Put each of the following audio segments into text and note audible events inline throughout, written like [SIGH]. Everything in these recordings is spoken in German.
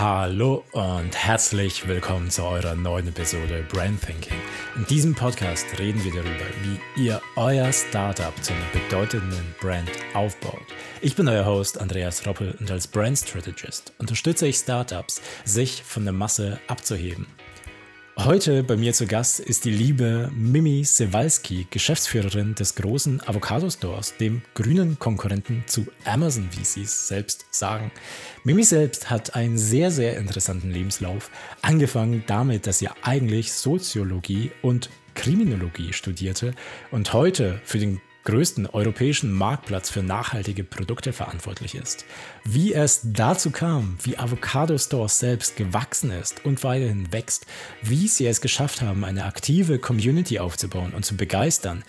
Hallo und herzlich willkommen zu eurer neuen Episode Brand Thinking. In diesem Podcast reden wir darüber, wie ihr euer Startup zu einer bedeutenden Brand aufbaut. Ich bin euer Host Andreas Roppel und als Brand Strategist unterstütze ich Startups, sich von der Masse abzuheben Heute bei mir zu Gast ist die liebe Mimi Sewalski, Geschäftsführerin des großen Avocado Stores, dem grünen Konkurrenten zu Amazon, wie sie es selbst sagen. Mimi selbst hat einen sehr, sehr interessanten Lebenslauf, angefangen damit, dass sie eigentlich Soziologie und Kriminologie studierte und heute für den größten europäischen Marktplatz für nachhaltige Produkte verantwortlich ist. Wie es dazu kam, wie Avocado Store selbst gewachsen ist und weiterhin wächst, wie sie es geschafft haben, eine aktive Community aufzubauen und zu begeistern,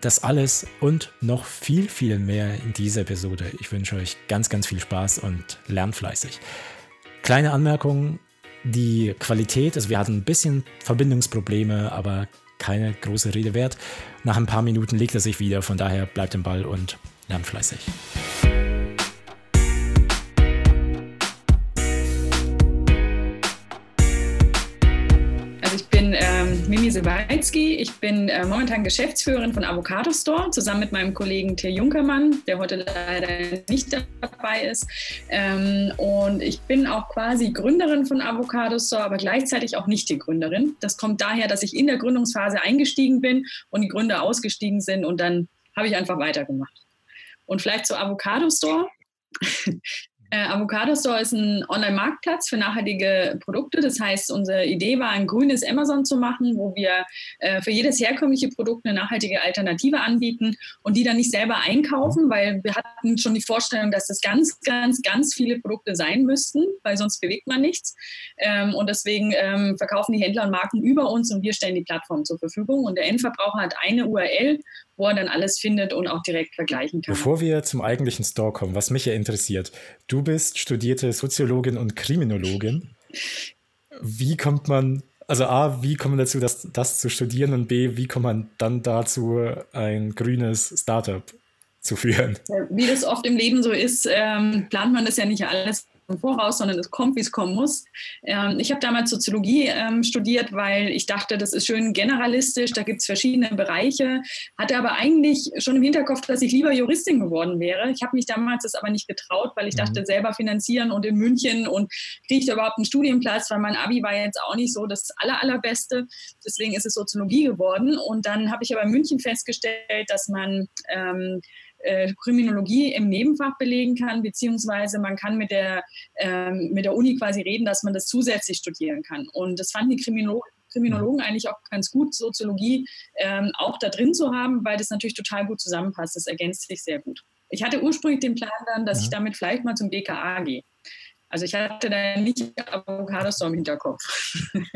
das alles und noch viel, viel mehr in dieser Episode. Ich wünsche euch ganz, ganz viel Spaß und lernt fleißig. Kleine Anmerkung, die Qualität, also wir hatten ein bisschen Verbindungsprobleme, aber keine große Rede wert. Nach ein paar Minuten legt er sich wieder, von daher bleibt im Ball und lernt fleißig. Sewalski. Ich bin äh, momentan Geschäftsführerin von Avocado Store, zusammen mit meinem Kollegen Till Junkermann, der heute leider nicht dabei ist. Ähm, und ich bin auch quasi Gründerin von Avocado Store, aber gleichzeitig auch nicht die Gründerin. Das kommt daher, dass ich in der Gründungsphase eingestiegen bin und die Gründer ausgestiegen sind und dann habe ich einfach weitergemacht. Und vielleicht zu Avocado Store. [LAUGHS] Äh, Avocado Store ist ein Online-Marktplatz für nachhaltige Produkte. Das heißt, unsere Idee war, ein grünes Amazon zu machen, wo wir äh, für jedes herkömmliche Produkt eine nachhaltige Alternative anbieten und die dann nicht selber einkaufen, weil wir hatten schon die Vorstellung, dass das ganz, ganz, ganz viele Produkte sein müssten, weil sonst bewegt man nichts. Ähm, und deswegen ähm, verkaufen die Händler und Marken über uns und wir stellen die Plattform zur Verfügung. Und der Endverbraucher hat eine URL wo er dann alles findet und auch direkt vergleichen kann. Bevor wir zum eigentlichen Store kommen, was mich ja interessiert, du bist studierte Soziologin und Kriminologin. Wie kommt man, also A, wie kommt man dazu, das, das zu studieren und B, wie kommt man dann dazu, ein grünes Startup zu führen? Wie das oft im Leben so ist, ähm, plant man das ja nicht alles im Voraus, sondern es kommt, wie es kommen muss. Ähm, ich habe damals Soziologie ähm, studiert, weil ich dachte, das ist schön generalistisch, da gibt es verschiedene Bereiche, hatte aber eigentlich schon im Hinterkopf, dass ich lieber Juristin geworden wäre. Ich habe mich damals das aber nicht getraut, weil ich mhm. dachte, selber finanzieren und in München und kriege ich da überhaupt einen Studienplatz, weil mein Abi war jetzt auch nicht so das aller, allerbeste. Deswegen ist es Soziologie geworden. Und dann habe ich aber in München festgestellt, dass man ähm, äh, Kriminologie im Nebenfach belegen kann, beziehungsweise man kann mit der, ähm, mit der Uni quasi reden, dass man das zusätzlich studieren kann. Und das fanden die Kriminolo Kriminologen eigentlich auch ganz gut, Soziologie ähm, auch da drin zu haben, weil das natürlich total gut zusammenpasst. Das ergänzt sich sehr gut. Ich hatte ursprünglich den Plan dann, dass ja. ich damit vielleicht mal zum BKA gehe. Also ich hatte da nicht Avocado Store im Hinterkopf. [LAUGHS]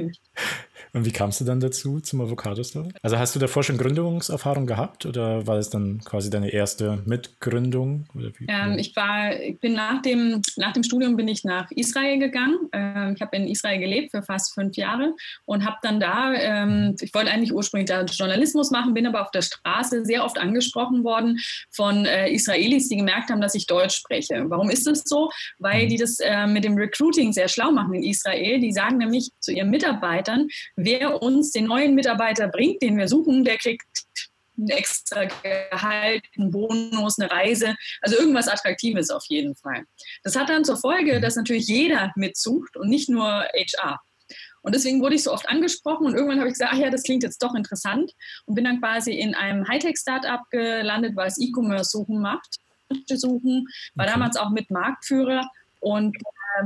Und wie kamst du dann dazu zum Avocado Store? Also hast du davor schon Gründungserfahrung gehabt oder war es dann quasi deine erste Mitgründung? Ähm, ich war, ich bin nach dem, nach dem Studium bin ich nach Israel gegangen. Ähm, ich habe in Israel gelebt für fast fünf Jahre und habe dann da, ähm, ich wollte eigentlich ursprünglich da Journalismus machen, bin aber auf der Straße sehr oft angesprochen worden von äh, Israelis, die gemerkt haben, dass ich Deutsch spreche. Warum ist das so? Weil mhm. die das äh, mit dem Recruiting sehr schlau machen in Israel. Die sagen nämlich zu ihren Mitarbeitern, wer uns den neuen Mitarbeiter bringt, den wir suchen, der kriegt ein extra Gehalt, einen Bonus, eine Reise, also irgendwas Attraktives auf jeden Fall. Das hat dann zur Folge, dass natürlich jeder mitsucht und nicht nur HR. Und deswegen wurde ich so oft angesprochen und irgendwann habe ich gesagt, ach ja, das klingt jetzt doch interessant und bin dann quasi in einem Hightech-Startup gelandet, was E-Commerce-Suchen macht. Suchen, war damals auch mit Marktführer und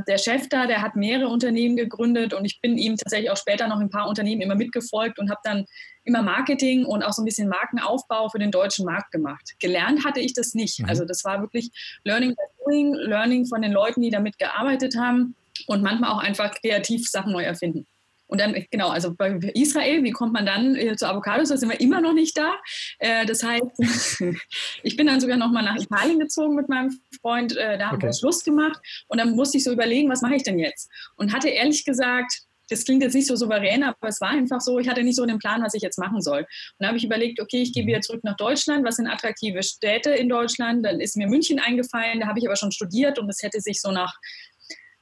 der Chef da, der hat mehrere Unternehmen gegründet und ich bin ihm tatsächlich auch später noch ein paar Unternehmen immer mitgefolgt und habe dann immer Marketing und auch so ein bisschen Markenaufbau für den deutschen Markt gemacht. Gelernt hatte ich das nicht. Mhm. Also das war wirklich Learning by Doing, Learning von den Leuten, die damit gearbeitet haben und manchmal auch einfach kreativ Sachen neu erfinden. Und dann, genau, also bei Israel, wie kommt man dann äh, zu Avocados? Da sind wir immer noch nicht da. Äh, das heißt, [LAUGHS] ich bin dann sogar noch mal nach Italien gezogen mit meinem Freund. Äh, da haben okay. wir Schluss gemacht. Und dann musste ich so überlegen, was mache ich denn jetzt? Und hatte ehrlich gesagt, das klingt jetzt nicht so souverän, aber es war einfach so, ich hatte nicht so den Plan, was ich jetzt machen soll. Und dann habe ich überlegt, okay, ich gehe wieder zurück nach Deutschland, was sind attraktive Städte in Deutschland? Dann ist mir München eingefallen, da habe ich aber schon studiert und es hätte sich so nach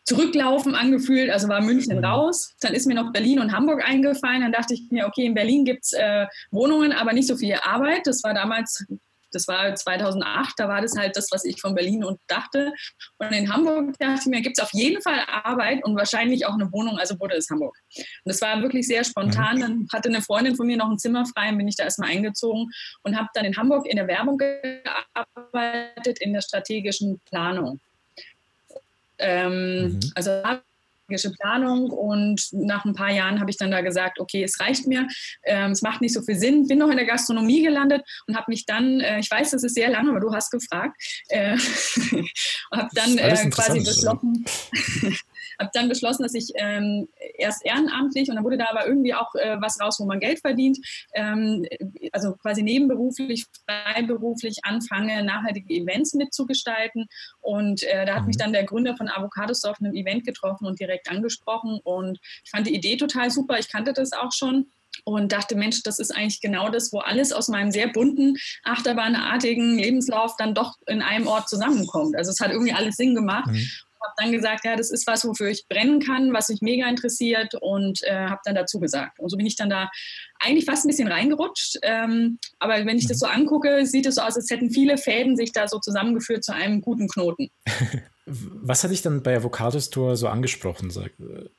Zurücklaufen angefühlt, also war München mhm. raus. Dann ist mir noch Berlin und Hamburg eingefallen. Dann dachte ich mir, okay, in Berlin gibt es äh, Wohnungen, aber nicht so viel Arbeit. Das war damals das war 2008, da war das halt das, was ich von Berlin und dachte. Und in Hamburg dachte ich mir, gibt es auf jeden Fall Arbeit und wahrscheinlich auch eine Wohnung, also wurde es Hamburg. Und das war wirklich sehr spontan. Mhm. Dann hatte eine Freundin von mir noch ein Zimmer frei und bin ich da erstmal eingezogen und habe dann in Hamburg in der Werbung gearbeitet, in der strategischen Planung. Ähm, mhm. Also strategische Planung und nach ein paar Jahren habe ich dann da gesagt, okay, es reicht mir, ähm, es macht nicht so viel Sinn, bin noch in der Gastronomie gelandet und habe mich dann, äh, ich weiß, das ist sehr lange, aber du hast gefragt, äh, [LAUGHS] habe dann äh, quasi beschlossen, [LAUGHS] habe dann beschlossen, dass ich ähm, erst ehrenamtlich und dann wurde da aber irgendwie auch äh, was raus, wo man Geld verdient, ähm, also quasi nebenberuflich, freiberuflich anfange, nachhaltige Events mitzugestalten. Und äh, da hat mhm. mich dann der Gründer von Avocados auf einem Event getroffen und direkt angesprochen. Und ich fand die Idee total super. Ich kannte das auch schon und dachte, Mensch, das ist eigentlich genau das, wo alles aus meinem sehr bunten, achterbahnartigen Lebenslauf dann doch in einem Ort zusammenkommt. Also es hat irgendwie alles Sinn gemacht. Mhm habe dann gesagt, ja, das ist was, wofür ich brennen kann, was mich mega interessiert und äh, habe dann dazu gesagt. Und so bin ich dann da eigentlich fast ein bisschen reingerutscht. Ähm, aber wenn ich das so angucke, sieht es so aus, als hätten viele Fäden sich da so zusammengeführt zu einem guten Knoten. [LAUGHS] Was hat dich dann bei Avocado Store so angesprochen?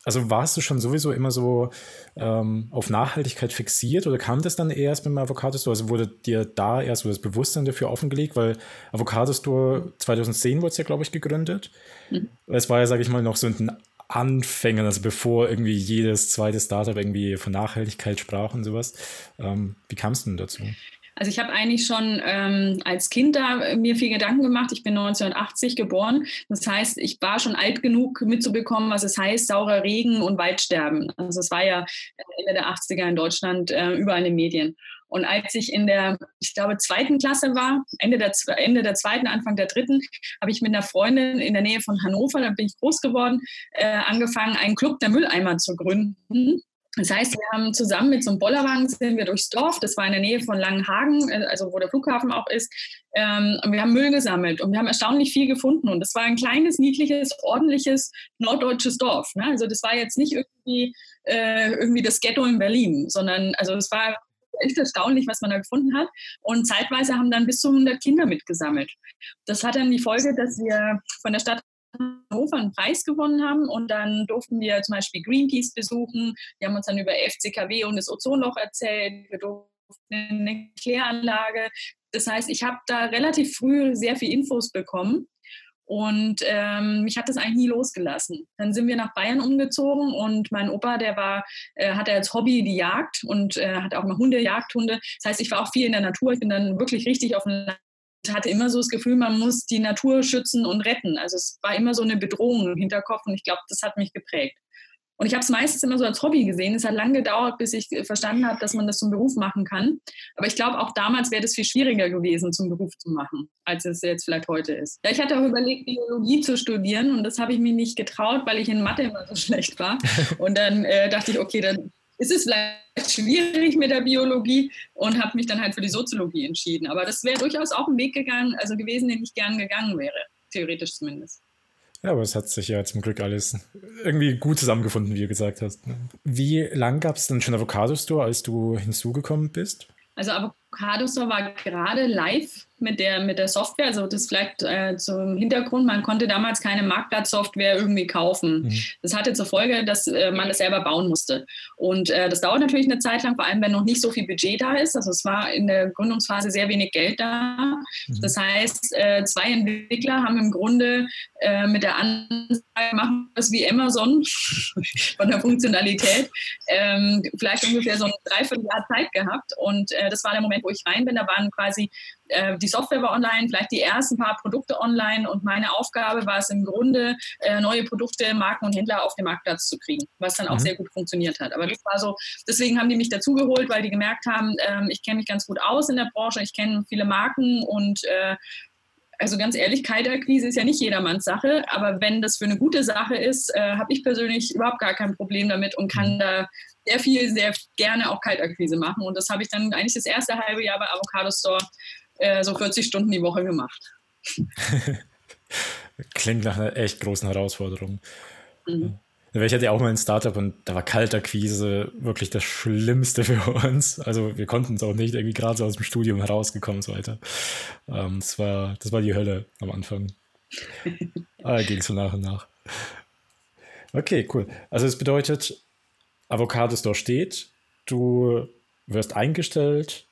Also warst du schon sowieso immer so ähm, auf Nachhaltigkeit fixiert oder kam das dann erst mit dem Avocado Store? Also wurde dir da erst so das Bewusstsein dafür offengelegt? Weil Avocado Store 2010 wurde es ja, glaube ich, gegründet. Mhm. Es war ja, sage ich mal, noch so ein Anfängen, also bevor irgendwie jedes zweite Startup irgendwie von Nachhaltigkeit sprach und sowas. Ähm, wie kamst du denn dazu? Also ich habe eigentlich schon ähm, als Kind da mir viel Gedanken gemacht. Ich bin 1980 geboren. Das heißt, ich war schon alt genug mitzubekommen, was es heißt, saurer Regen und Waldsterben. Also es war ja Ende der 80er in Deutschland äh, überall in den Medien. Und als ich in der, ich glaube, zweiten Klasse war, Ende der, Ende der zweiten, Anfang der dritten, habe ich mit einer Freundin in der Nähe von Hannover, da bin ich groß geworden, äh, angefangen, einen Club der Mülleimer zu gründen. Das heißt, wir haben zusammen mit so einem Bollerwagen sind wir durchs Dorf, das war in der Nähe von Langenhagen, äh, also wo der Flughafen auch ist, ähm, und wir haben Müll gesammelt und wir haben erstaunlich viel gefunden und das war ein kleines, niedliches, ordentliches norddeutsches Dorf. Ne? Also das war jetzt nicht irgendwie, äh, irgendwie das Ghetto in Berlin, sondern also es war echt erstaunlich, was man da gefunden hat. Und zeitweise haben dann bis zu 100 Kinder mitgesammelt. Das hat dann die Folge, dass wir von der Stadt Hannover einen Preis gewonnen haben und dann durften wir zum Beispiel Greenpeace besuchen. Wir haben uns dann über FCKW und das Ozonloch erzählt. Wir durften eine Kläranlage. Das heißt, ich habe da relativ früh sehr viel Infos bekommen und ähm, mich hat das eigentlich nie losgelassen. Dann sind wir nach Bayern umgezogen und mein Opa, der war, äh, hatte als Hobby die Jagd und äh, hatte auch mal Hunde, Jagdhunde. Das heißt, ich war auch viel in der Natur. Ich bin dann wirklich richtig auf dem hatte immer so das Gefühl, man muss die Natur schützen und retten. Also es war immer so eine Bedrohung im Hinterkopf und ich glaube, das hat mich geprägt. Und ich habe es meistens immer so als Hobby gesehen. Es hat lange gedauert, bis ich verstanden habe, dass man das zum Beruf machen kann. Aber ich glaube, auch damals wäre das viel schwieriger gewesen, zum Beruf zu machen, als es jetzt vielleicht heute ist. Ja, ich hatte auch überlegt, Biologie zu studieren und das habe ich mir nicht getraut, weil ich in Mathe immer so [LAUGHS] schlecht war. Und dann äh, dachte ich, okay, dann ist es vielleicht schwierig mit der Biologie und habe mich dann halt für die Soziologie entschieden. Aber das wäre durchaus auch ein Weg gegangen, also gewesen, den ich gern gegangen wäre, theoretisch zumindest. Ja, aber es hat sich ja zum Glück alles irgendwie gut zusammengefunden, wie du gesagt hast. Ne? Wie lang gab es denn schon Avocado Store, als du hinzugekommen bist? Also Avocado Store war gerade live mit der, mit der Software. Also das vielleicht äh, zum Hintergrund, man konnte damals keine Marktplatzsoftware irgendwie kaufen. Mhm. Das hatte zur Folge, dass äh, man das selber bauen musste. Und äh, das dauert natürlich eine Zeit lang, vor allem wenn noch nicht so viel Budget da ist. Also es war in der Gründungsphase sehr wenig Geld da. Mhm. Das heißt, äh, zwei Entwickler haben im Grunde äh, mit der Ansage, machen das wie Amazon [LAUGHS] von der Funktionalität, ähm, vielleicht ungefähr so ein Dreivierteljahr Zeit gehabt. Und äh, das war der Moment, wo ich rein bin. Da waren quasi äh, die Software war online, vielleicht die ersten paar Produkte online und meine Aufgabe war es im Grunde, äh, neue Produkte, Marken und Händler auf den Marktplatz zu kriegen, was dann auch mhm. sehr gut funktioniert hat. Aber das war so, deswegen haben die mich dazugeholt, weil die gemerkt haben, ähm, ich kenne mich ganz gut aus in der Branche, ich kenne viele Marken und äh, also ganz ehrlich, Kaltakquise ist ja nicht jedermanns Sache, aber wenn das für eine gute Sache ist, äh, habe ich persönlich überhaupt gar kein Problem damit und kann mhm. da sehr viel, sehr gerne auch Kaltakquise machen. Und das habe ich dann eigentlich das erste halbe Jahr bei Avocado Store äh, so 40 Stunden die Woche gemacht. [LAUGHS] Klingt nach einer echt großen Herausforderung. Mhm. Ich hatte ja auch mal ein Startup und da war Kaltakquise wirklich das Schlimmste für [LAUGHS] uns. Also wir konnten es auch nicht irgendwie gerade so aus dem Studium herausgekommen und so weiter. Ähm, das, war, das war die Hölle am Anfang. [LAUGHS] Aber ging so nach und nach. Okay, cool. Also es bedeutet, Avocado Store steht, du wirst eingestellt,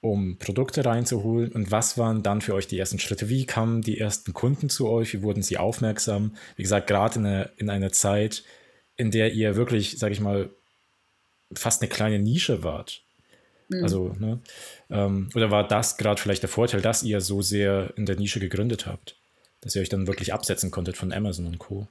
um Produkte reinzuholen. Und was waren dann für euch die ersten Schritte? Wie kamen die ersten Kunden zu euch? Wie wurden sie aufmerksam? Wie gesagt, gerade in, eine, in einer Zeit, in der ihr wirklich, sage ich mal, fast eine kleine Nische wart. Mhm. Also, ne? Ähm, oder war das gerade vielleicht der Vorteil, dass ihr so sehr in der Nische gegründet habt? Dass ihr euch dann wirklich absetzen konntet von Amazon und Co.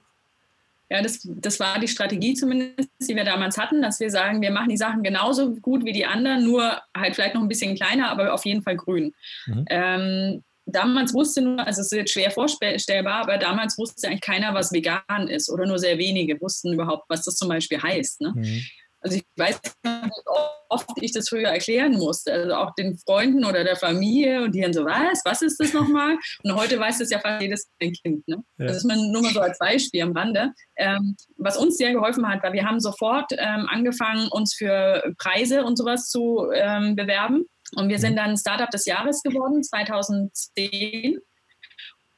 Ja, das, das war die Strategie zumindest, die wir damals hatten, dass wir sagen, wir machen die Sachen genauso gut wie die anderen, nur halt vielleicht noch ein bisschen kleiner, aber auf jeden Fall grün. Mhm. Ähm, damals wusste nur, also es ist jetzt schwer vorstellbar, aber damals wusste eigentlich keiner, was vegan ist oder nur sehr wenige wussten überhaupt, was das zum Beispiel heißt. Ne? Mhm. Also ich weiß nicht, wie oft ich das früher erklären musste, also auch den Freunden oder der Familie und die dann so, was, was ist das nochmal? Und heute weiß das ja fast jedes Kind. Ne? Ja. Das ist nur mal so als Beispiel am Rande. Ähm, was uns sehr geholfen hat, war, wir haben sofort ähm, angefangen, uns für Preise und sowas zu ähm, bewerben. Und wir sind mhm. dann Startup des Jahres geworden, 2010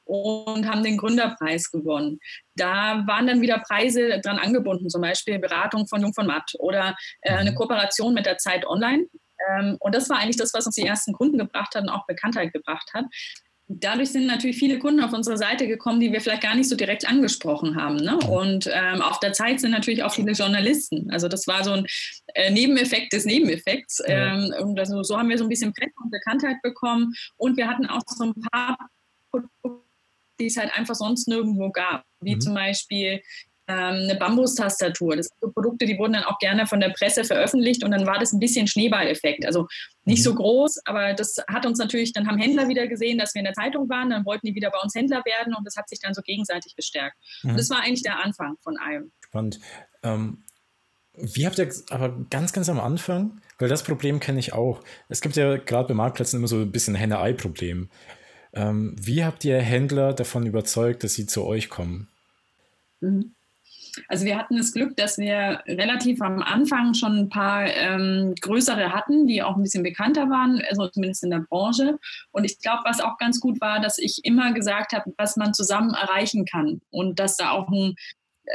und haben den Gründerpreis gewonnen. Da waren dann wieder Preise dran angebunden, zum Beispiel Beratung von Jung von Matt oder äh, eine mhm. Kooperation mit der Zeit Online. Ähm, und das war eigentlich das, was uns die ersten Kunden gebracht hat und auch Bekanntheit gebracht hat. Dadurch sind natürlich viele Kunden auf unsere Seite gekommen, die wir vielleicht gar nicht so direkt angesprochen haben. Ne? Und ähm, auf der Zeit sind natürlich auch viele Journalisten. Also das war so ein äh, Nebeneffekt des Nebeneffekts. Ähm, und also so haben wir so ein bisschen Presse und Bekanntheit bekommen. Und wir hatten auch so ein paar Produkte, die es halt einfach sonst nirgendwo gab. Wie mhm. zum Beispiel ähm, eine Bambus-Tastatur. Das sind so Produkte, die wurden dann auch gerne von der Presse veröffentlicht und dann war das ein bisschen Schneeballeffekt. Also nicht mhm. so groß, aber das hat uns natürlich, dann haben Händler wieder gesehen, dass wir in der Zeitung waren, dann wollten die wieder bei uns Händler werden und das hat sich dann so gegenseitig bestärkt. Mhm. Und das war eigentlich der Anfang von allem. Spannend. Ähm, wie habt ihr aber ganz, ganz am Anfang, weil das Problem kenne ich auch. Es gibt ja gerade bei Marktplätzen immer so ein bisschen Henne-Ei-Problem. Ähm, wie habt ihr Händler davon überzeugt, dass sie zu euch kommen? Mhm. Also wir hatten das Glück, dass wir relativ am Anfang schon ein paar ähm, größere hatten, die auch ein bisschen bekannter waren, also zumindest in der Branche. Und ich glaube, was auch ganz gut war, dass ich immer gesagt habe, was man zusammen erreichen kann und dass da auch ein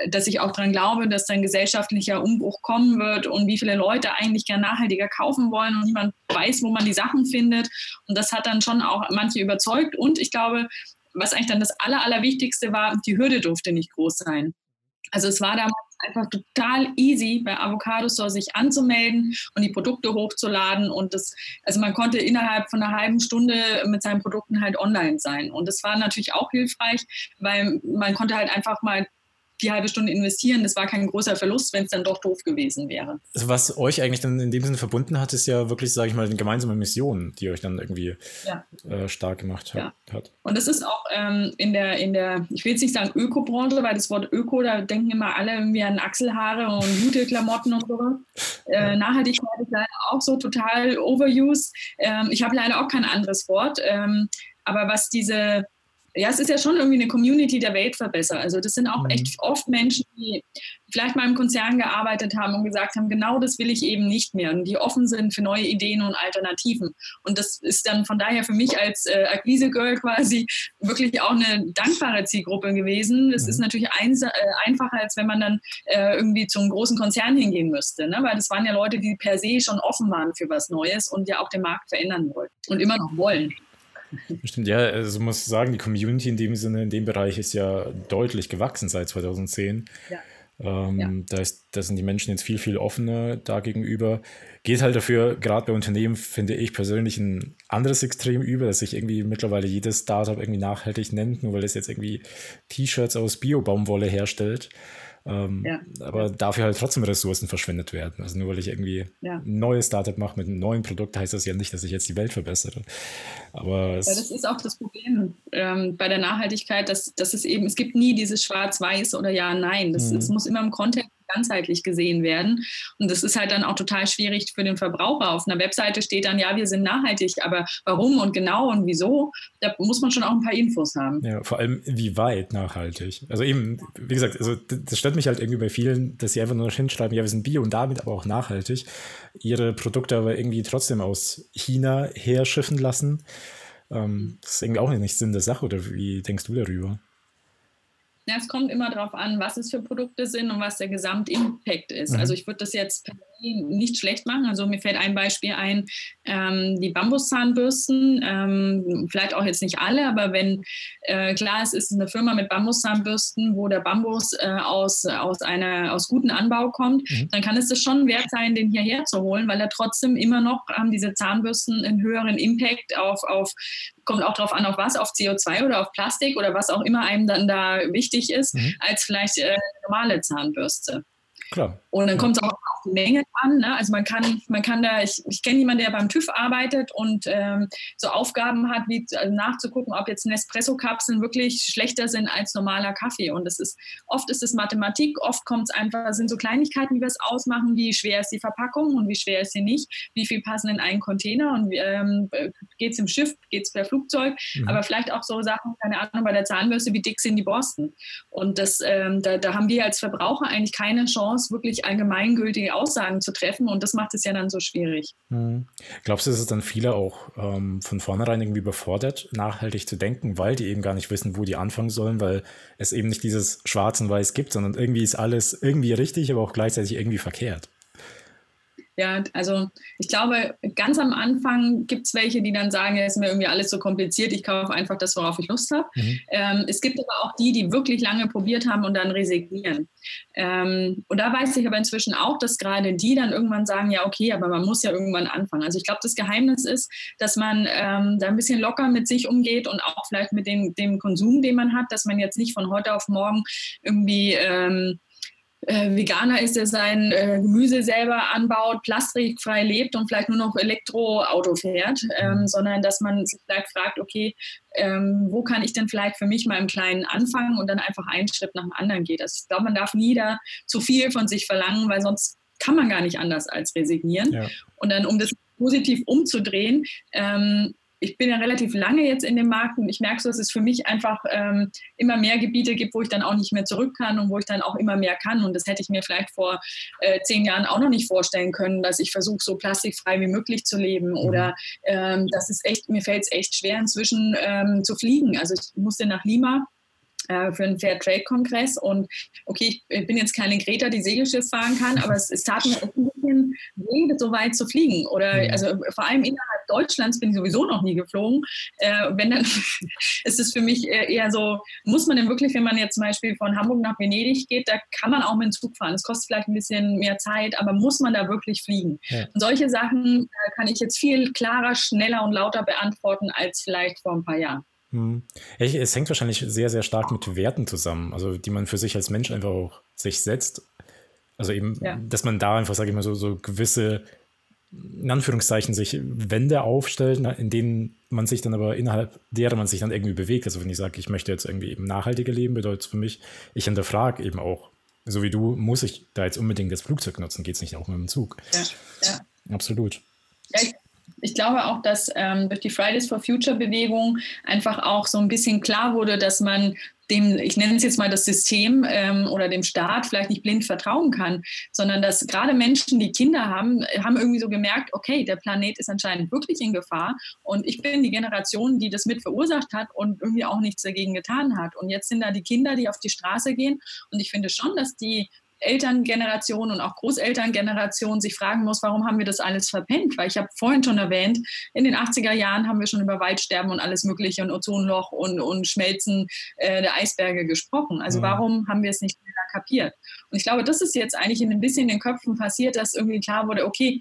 dass ich auch daran glaube, dass ein gesellschaftlicher Umbruch kommen wird und wie viele Leute eigentlich gerne nachhaltiger kaufen wollen und niemand weiß, wo man die Sachen findet. Und das hat dann schon auch manche überzeugt. Und ich glaube, was eigentlich dann das Aller, Allerwichtigste war, die Hürde durfte nicht groß sein. Also es war damals einfach total easy, bei Avocado Store sich anzumelden und die Produkte hochzuladen. Und das, also man konnte innerhalb von einer halben Stunde mit seinen Produkten halt online sein. Und das war natürlich auch hilfreich, weil man konnte halt einfach mal die halbe Stunde investieren. Das war kein großer Verlust, wenn es dann doch doof gewesen wäre. Also was euch eigentlich dann in dem Sinne verbunden hat, ist ja wirklich, sage ich mal, eine gemeinsame Mission, die euch dann irgendwie ja. äh, stark gemacht hat, ja. Und das ist auch ähm, in, der, in der, ich will jetzt nicht sagen Öko-Branche, weil das Wort Öko, da denken immer alle irgendwie an Achselhaare und gute Klamotten und so. [LAUGHS] Äh, Nachhaltigkeit ist leider auch so total overused. Ähm, ich habe leider auch kein anderes Wort. Ähm, aber was diese ja, es ist ja schon irgendwie eine Community der Weltverbesserer. Also das sind auch mhm. echt oft Menschen, die vielleicht mal im Konzern gearbeitet haben und gesagt haben, genau das will ich eben nicht mehr und die offen sind für neue Ideen und Alternativen. Und das ist dann von daher für mich als äh, Akquise-Girl quasi wirklich auch eine dankbare Zielgruppe gewesen. Es mhm. ist natürlich ein, äh, einfacher, als wenn man dann äh, irgendwie zum großen Konzern hingehen müsste, ne? weil das waren ja Leute, die per se schon offen waren für was Neues und ja auch den Markt verändern wollten und immer noch wollen. Stimmt, ja, also muss sagen, die Community in dem Sinne, in dem Bereich ist ja deutlich gewachsen seit 2010. Ja. Ähm, ja. da, ist, da sind die Menschen jetzt viel, viel offener da gegenüber. Geht halt dafür, gerade bei Unternehmen, finde ich persönlich ein anderes Extrem über, dass sich irgendwie mittlerweile jedes Startup irgendwie nachhaltig nennt, nur weil es jetzt irgendwie T-Shirts aus Bio-Baumwolle herstellt. Ähm, ja. Aber dafür halt trotzdem Ressourcen verschwendet werden. Also nur weil ich irgendwie ja. ein neues Startup mache mit einem neuen Produkt, heißt das ja nicht, dass ich jetzt die Welt verbessere. Aber ja, das ist auch das Problem ähm, bei der Nachhaltigkeit, dass, dass es eben, es gibt nie dieses Schwarz-Weiß oder Ja, Nein. Das, mhm. das muss immer im Kontext ganzheitlich gesehen werden. Und das ist halt dann auch total schwierig für den Verbraucher. Auf einer Webseite steht dann, ja, wir sind nachhaltig, aber warum und genau und wieso, da muss man schon auch ein paar Infos haben. Ja, vor allem, wie weit nachhaltig. Also eben, wie gesagt, also das stört mich halt irgendwie bei vielen, dass sie einfach nur hinschreiben, ja, wir sind bio und damit aber auch nachhaltig, ihre Produkte aber irgendwie trotzdem aus China herschiffen lassen. Ähm, das ist irgendwie auch nicht Sinn der Sache, oder wie denkst du darüber? Ja, es kommt immer darauf an, was es für Produkte sind und was der Gesamtimpact ist. Mhm. Also ich würde das jetzt nicht schlecht machen. Also mir fällt ein Beispiel ein, ähm, die Bambuszahnbürsten, ähm, vielleicht auch jetzt nicht alle, aber wenn äh, klar es ist eine Firma mit Bambuszahnbürsten, wo der Bambus äh, aus, aus, einer, aus gutem Anbau kommt, mhm. dann kann es das schon wert sein, den hierher zu holen, weil er trotzdem immer noch haben diese Zahnbürsten einen höheren Impact auf, auf kommt auch darauf an, auf was, auf CO2 oder auf Plastik oder was auch immer einem dann da wichtig ist, mhm. als vielleicht äh, normale Zahnbürste. Klar. Und dann kommt es auch auf die Menge an. Ne? Also man kann, man kann da, ich, ich kenne jemanden, der beim TÜV arbeitet und ähm, so Aufgaben hat, wie also nachzugucken, ob jetzt Nespresso-Kapseln wirklich schlechter sind als normaler Kaffee. Und das ist, oft ist es Mathematik, oft kommt es einfach, sind so Kleinigkeiten, wie wir es ausmachen, wie schwer ist die Verpackung und wie schwer ist sie nicht, wie viel passen in einen Container und ähm, geht es im Schiff, geht es per Flugzeug, mhm. aber vielleicht auch so Sachen, keine Ahnung, bei der Zahnbürste, wie dick sind die Borsten. Und das, ähm, da, da haben wir als Verbraucher eigentlich keine Chance, wirklich allgemeingültige Aussagen zu treffen und das macht es ja dann so schwierig. Mhm. Glaubst du, dass es dann viele auch ähm, von vornherein irgendwie überfordert, nachhaltig zu denken, weil die eben gar nicht wissen, wo die anfangen sollen, weil es eben nicht dieses Schwarz und Weiß gibt, sondern irgendwie ist alles irgendwie richtig, aber auch gleichzeitig irgendwie verkehrt? Ja, also ich glaube, ganz am Anfang gibt es welche, die dann sagen, ja, ist mir irgendwie alles so kompliziert, ich kaufe einfach das, worauf ich Lust habe. Mhm. Ähm, es gibt aber auch die, die wirklich lange probiert haben und dann resignieren. Ähm, und da weiß ich aber inzwischen auch, dass gerade die dann irgendwann sagen, ja, okay, aber man muss ja irgendwann anfangen. Also ich glaube, das Geheimnis ist, dass man ähm, da ein bisschen locker mit sich umgeht und auch vielleicht mit dem, dem Konsum, den man hat, dass man jetzt nicht von heute auf morgen irgendwie ähm, äh, Veganer ist, der sein äh, Gemüse selber anbaut, plastikfrei lebt und vielleicht nur noch Elektroauto fährt, ähm, mhm. sondern dass man sich vielleicht fragt, okay, ähm, wo kann ich denn vielleicht für mich mal im Kleinen anfangen und dann einfach einen Schritt nach dem anderen geht. Also ich glaube, man darf nie da zu viel von sich verlangen, weil sonst kann man gar nicht anders als resignieren. Ja. Und dann, um das positiv umzudrehen, ähm, ich bin ja relativ lange jetzt in dem Markt und ich merke so, dass es für mich einfach ähm, immer mehr Gebiete gibt, wo ich dann auch nicht mehr zurück kann und wo ich dann auch immer mehr kann. Und das hätte ich mir vielleicht vor äh, zehn Jahren auch noch nicht vorstellen können, dass ich versuche, so plastikfrei wie möglich zu leben. Mhm. Oder ähm, das ist echt, mir fällt es echt schwer, inzwischen ähm, zu fliegen. Also ich musste nach Lima äh, für einen Fair Trade Kongress. Und okay, ich bin jetzt keine Greta, die Segelschiff fahren kann, aber es, es tat mir ein bisschen weh, so weit zu fliegen. Oder mhm. also vor allem innerhalb Deutschlands bin ich sowieso noch nie geflogen. Äh, wenn dann [LAUGHS] ist es für mich eher so, muss man denn wirklich, wenn man jetzt zum Beispiel von Hamburg nach Venedig geht, da kann man auch mit dem Zug fahren. Es kostet vielleicht ein bisschen mehr Zeit, aber muss man da wirklich fliegen? Ja. Und solche Sachen äh, kann ich jetzt viel klarer, schneller und lauter beantworten als vielleicht vor ein paar Jahren. Hm. Es hängt wahrscheinlich sehr, sehr stark mit Werten zusammen, also die man für sich als Mensch einfach auch sich setzt. Also eben, ja. dass man da einfach, sage ich mal, so, so gewisse, in Anführungszeichen, sich Wände aufstellt, in denen man sich dann aber innerhalb derer man sich dann irgendwie bewegt. Also wenn ich sage, ich möchte jetzt irgendwie eben nachhaltiger leben, bedeutet es für mich, ich hinterfrage eben auch, so wie du, muss ich da jetzt unbedingt das Flugzeug nutzen, geht es nicht auch mit dem Zug. Ja, ja. Absolut. Ja, ich ich glaube auch, dass ähm, durch die Fridays for Future Bewegung einfach auch so ein bisschen klar wurde, dass man dem, ich nenne es jetzt mal das System ähm, oder dem Staat vielleicht nicht blind vertrauen kann, sondern dass gerade Menschen, die Kinder haben, haben irgendwie so gemerkt, okay, der Planet ist anscheinend wirklich in Gefahr und ich bin die Generation, die das mit verursacht hat und irgendwie auch nichts dagegen getan hat. Und jetzt sind da die Kinder, die auf die Straße gehen und ich finde schon, dass die Elterngeneration und auch Großelterngeneration sich fragen muss, warum haben wir das alles verpennt? Weil ich habe vorhin schon erwähnt, in den 80er Jahren haben wir schon über Waldsterben und alles Mögliche und Ozonloch und, und Schmelzen äh, der Eisberge gesprochen. Also mhm. warum haben wir es nicht schneller kapiert? Und ich glaube, das ist jetzt eigentlich in ein bisschen in den Köpfen passiert, dass irgendwie klar wurde, okay,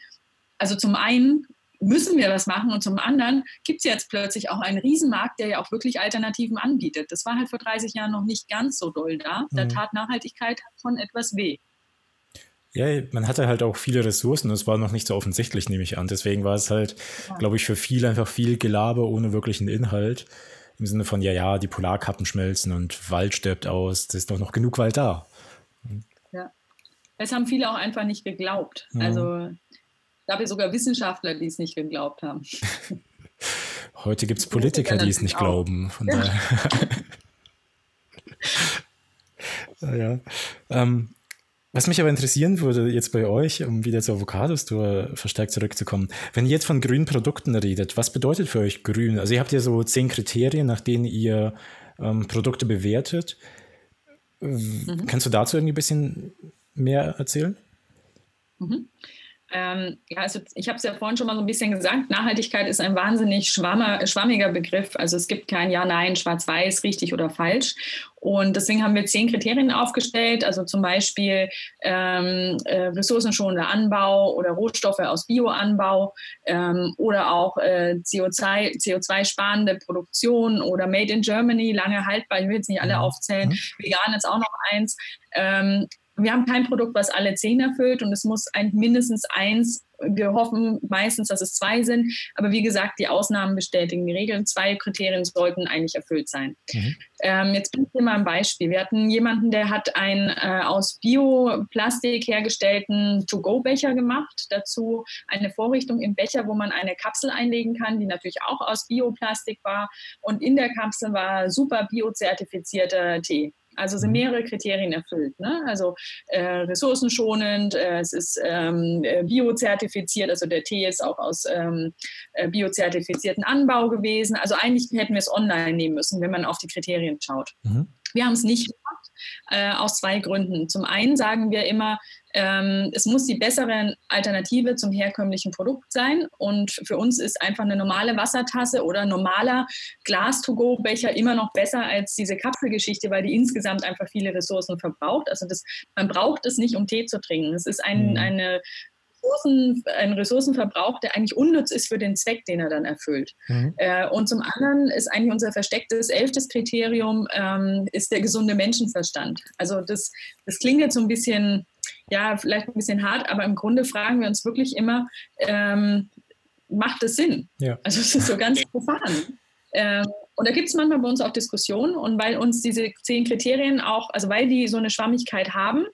also zum einen müssen wir das machen. Und zum anderen gibt es jetzt plötzlich auch einen Riesenmarkt, der ja auch wirklich Alternativen anbietet. Das war halt vor 30 Jahren noch nicht ganz so doll da. Da mhm. tat Nachhaltigkeit schon etwas weh. Ja, man hatte halt auch viele Ressourcen, das war noch nicht so offensichtlich, nehme ich an. Deswegen war es halt, ja. glaube ich, für viele einfach viel Gelaber ohne wirklichen Inhalt. Im Sinne von, ja, ja, die Polarkappen schmelzen und Wald stirbt aus, es ist doch noch genug Wald da. es haben viele auch einfach nicht geglaubt. Mhm. Also ich glaube sogar Wissenschaftler, die es nicht geglaubt haben. Heute gibt es Politiker, die es nicht auch. glauben. Von ja. [LAUGHS] daher. ja. Ähm, was mich aber interessieren würde jetzt bei euch, um wieder zur Avocados-Tour verstärkt zurückzukommen, wenn ihr jetzt von grünen Produkten redet, was bedeutet für euch grün? Also ihr habt ja so zehn Kriterien, nach denen ihr ähm, Produkte bewertet. Mhm. Kannst du dazu irgendwie ein bisschen mehr erzählen? Mhm. Ähm, ja, also ich habe es ja vorhin schon mal so ein bisschen gesagt, Nachhaltigkeit ist ein wahnsinnig schwammer, schwammiger Begriff. Also es gibt kein Ja, Nein, Schwarz-Weiß, richtig oder falsch. Und deswegen haben wir zehn Kriterien aufgestellt, also zum Beispiel ähm, äh, ressourcenschonender Anbau oder Rohstoffe aus Bioanbau ähm, oder auch äh, CO2, CO2-sparende Produktion oder Made in Germany, lange haltbar, ich will jetzt nicht alle mhm. aufzählen, mhm. vegan ist auch noch eins. Ähm, wir haben kein Produkt, was alle zehn erfüllt und es muss eigentlich mindestens eins wir hoffen meistens, dass es zwei sind, aber wie gesagt, die Ausnahmen bestätigen die Regeln. Zwei Kriterien sollten eigentlich erfüllt sein. Mhm. Ähm, jetzt bin ich mal ein Beispiel. Wir hatten jemanden, der hat einen äh, aus Bioplastik hergestellten To-Go-Becher gemacht. Dazu eine Vorrichtung im Becher, wo man eine Kapsel einlegen kann, die natürlich auch aus Bioplastik war. Und in der Kapsel war super biozertifizierter Tee. Also sind mhm. mehrere Kriterien erfüllt. Ne? Also äh, ressourcenschonend, äh, es ist ähm, äh, biozertifiziert, also der Tee ist auch aus ähm, äh, biozertifizierten Anbau gewesen. Also eigentlich hätten wir es online nehmen müssen, wenn man auf die Kriterien schaut. Mhm. Wir haben es nicht gemacht, äh, aus zwei Gründen. Zum einen sagen wir immer, ähm, es muss die bessere Alternative zum herkömmlichen Produkt sein. Und für uns ist einfach eine normale Wassertasse oder normaler Glas-to-go-Becher immer noch besser als diese Kapselgeschichte, weil die insgesamt einfach viele Ressourcen verbraucht. Also das, man braucht es nicht, um Tee zu trinken. Es ist ein, mhm. eine Ressourcen, ein Ressourcenverbrauch, der eigentlich unnütz ist für den Zweck, den er dann erfüllt. Mhm. Äh, und zum anderen ist eigentlich unser verstecktes elftes Kriterium, ähm, ist der gesunde Menschenverstand. Also das, das klingt jetzt so ein bisschen ja, vielleicht ein bisschen hart, aber im Grunde fragen wir uns wirklich immer, ähm, macht es Sinn? Ja. Also es ist so ganz profan. Ähm, und da gibt es manchmal bei uns auch Diskussionen und weil uns diese zehn Kriterien auch, also weil die so eine Schwammigkeit haben,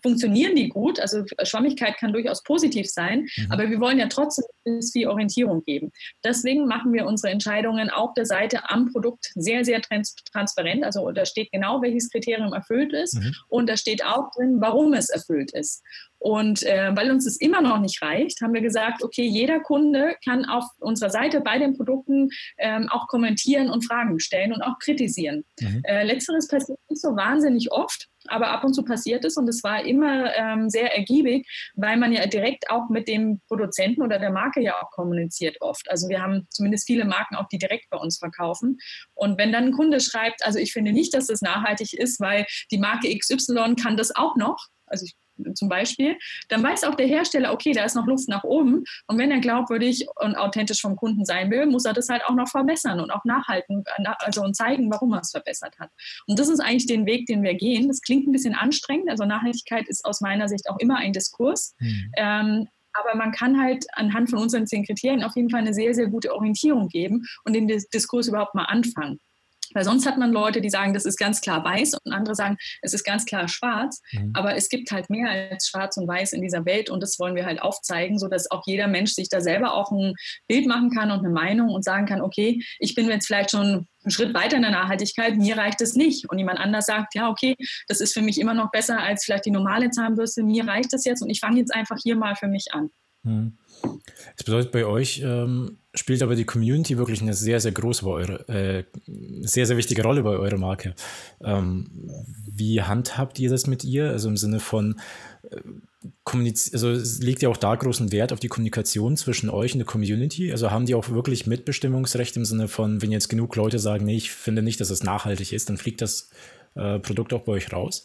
funktionieren die gut. Also Schwammigkeit kann durchaus positiv sein, mhm. aber wir wollen ja trotzdem viel Orientierung geben. Deswegen machen wir unsere Entscheidungen auf der Seite am Produkt sehr, sehr trans transparent. Also da steht genau, welches Kriterium erfüllt ist mhm. und da steht auch drin, warum es erfüllt ist. Und äh, weil uns das immer noch nicht reicht, haben wir gesagt, okay, jeder Kunde kann auf unserer Seite bei den Produkten ähm, auch kommentieren und Fragen stellen und auch kritisieren. Mhm. Äh, letzteres passiert nicht so wahnsinnig oft, aber ab und zu passiert es und es war immer ähm, sehr ergiebig, weil man ja direkt auch mit dem Produzenten oder der Marke ja auch kommuniziert oft. Also wir haben zumindest viele Marken auch, die direkt bei uns verkaufen. Und wenn dann ein Kunde schreibt, also ich finde nicht, dass das nachhaltig ist, weil die Marke XY kann das auch noch, also ich zum Beispiel, dann weiß auch der Hersteller, okay, da ist noch Luft nach oben. Und wenn er glaubwürdig und authentisch vom Kunden sein will, muss er das halt auch noch verbessern und auch nachhalten, also und zeigen, warum er es verbessert hat. Und das ist eigentlich den Weg, den wir gehen. Das klingt ein bisschen anstrengend. Also Nachhaltigkeit ist aus meiner Sicht auch immer ein Diskurs. Mhm. Ähm, aber man kann halt anhand von unseren zehn Kriterien auf jeden Fall eine sehr, sehr gute Orientierung geben und den Diskurs überhaupt mal anfangen. Weil sonst hat man Leute, die sagen, das ist ganz klar weiß und andere sagen, es ist ganz klar schwarz. Mhm. Aber es gibt halt mehr als schwarz und weiß in dieser Welt und das wollen wir halt aufzeigen, sodass auch jeder Mensch sich da selber auch ein Bild machen kann und eine Meinung und sagen kann, okay, ich bin jetzt vielleicht schon einen Schritt weiter in der Nachhaltigkeit, mir reicht es nicht. Und jemand anders sagt, ja, okay, das ist für mich immer noch besser als vielleicht die normale Zahnbürste, mir reicht es jetzt und ich fange jetzt einfach hier mal für mich an. Mhm. Das bedeutet, bei euch ähm, spielt aber die Community wirklich eine sehr, sehr große, bei eure, äh, sehr, sehr wichtige Rolle bei eurer Marke. Ähm, wie handhabt ihr das mit ihr? Also im Sinne von, äh, also legt ja auch da großen Wert auf die Kommunikation zwischen euch und der Community. Also haben die auch wirklich Mitbestimmungsrecht im Sinne von, wenn jetzt genug Leute sagen, nee, ich finde nicht, dass es nachhaltig ist, dann fliegt das äh, Produkt auch bei euch raus?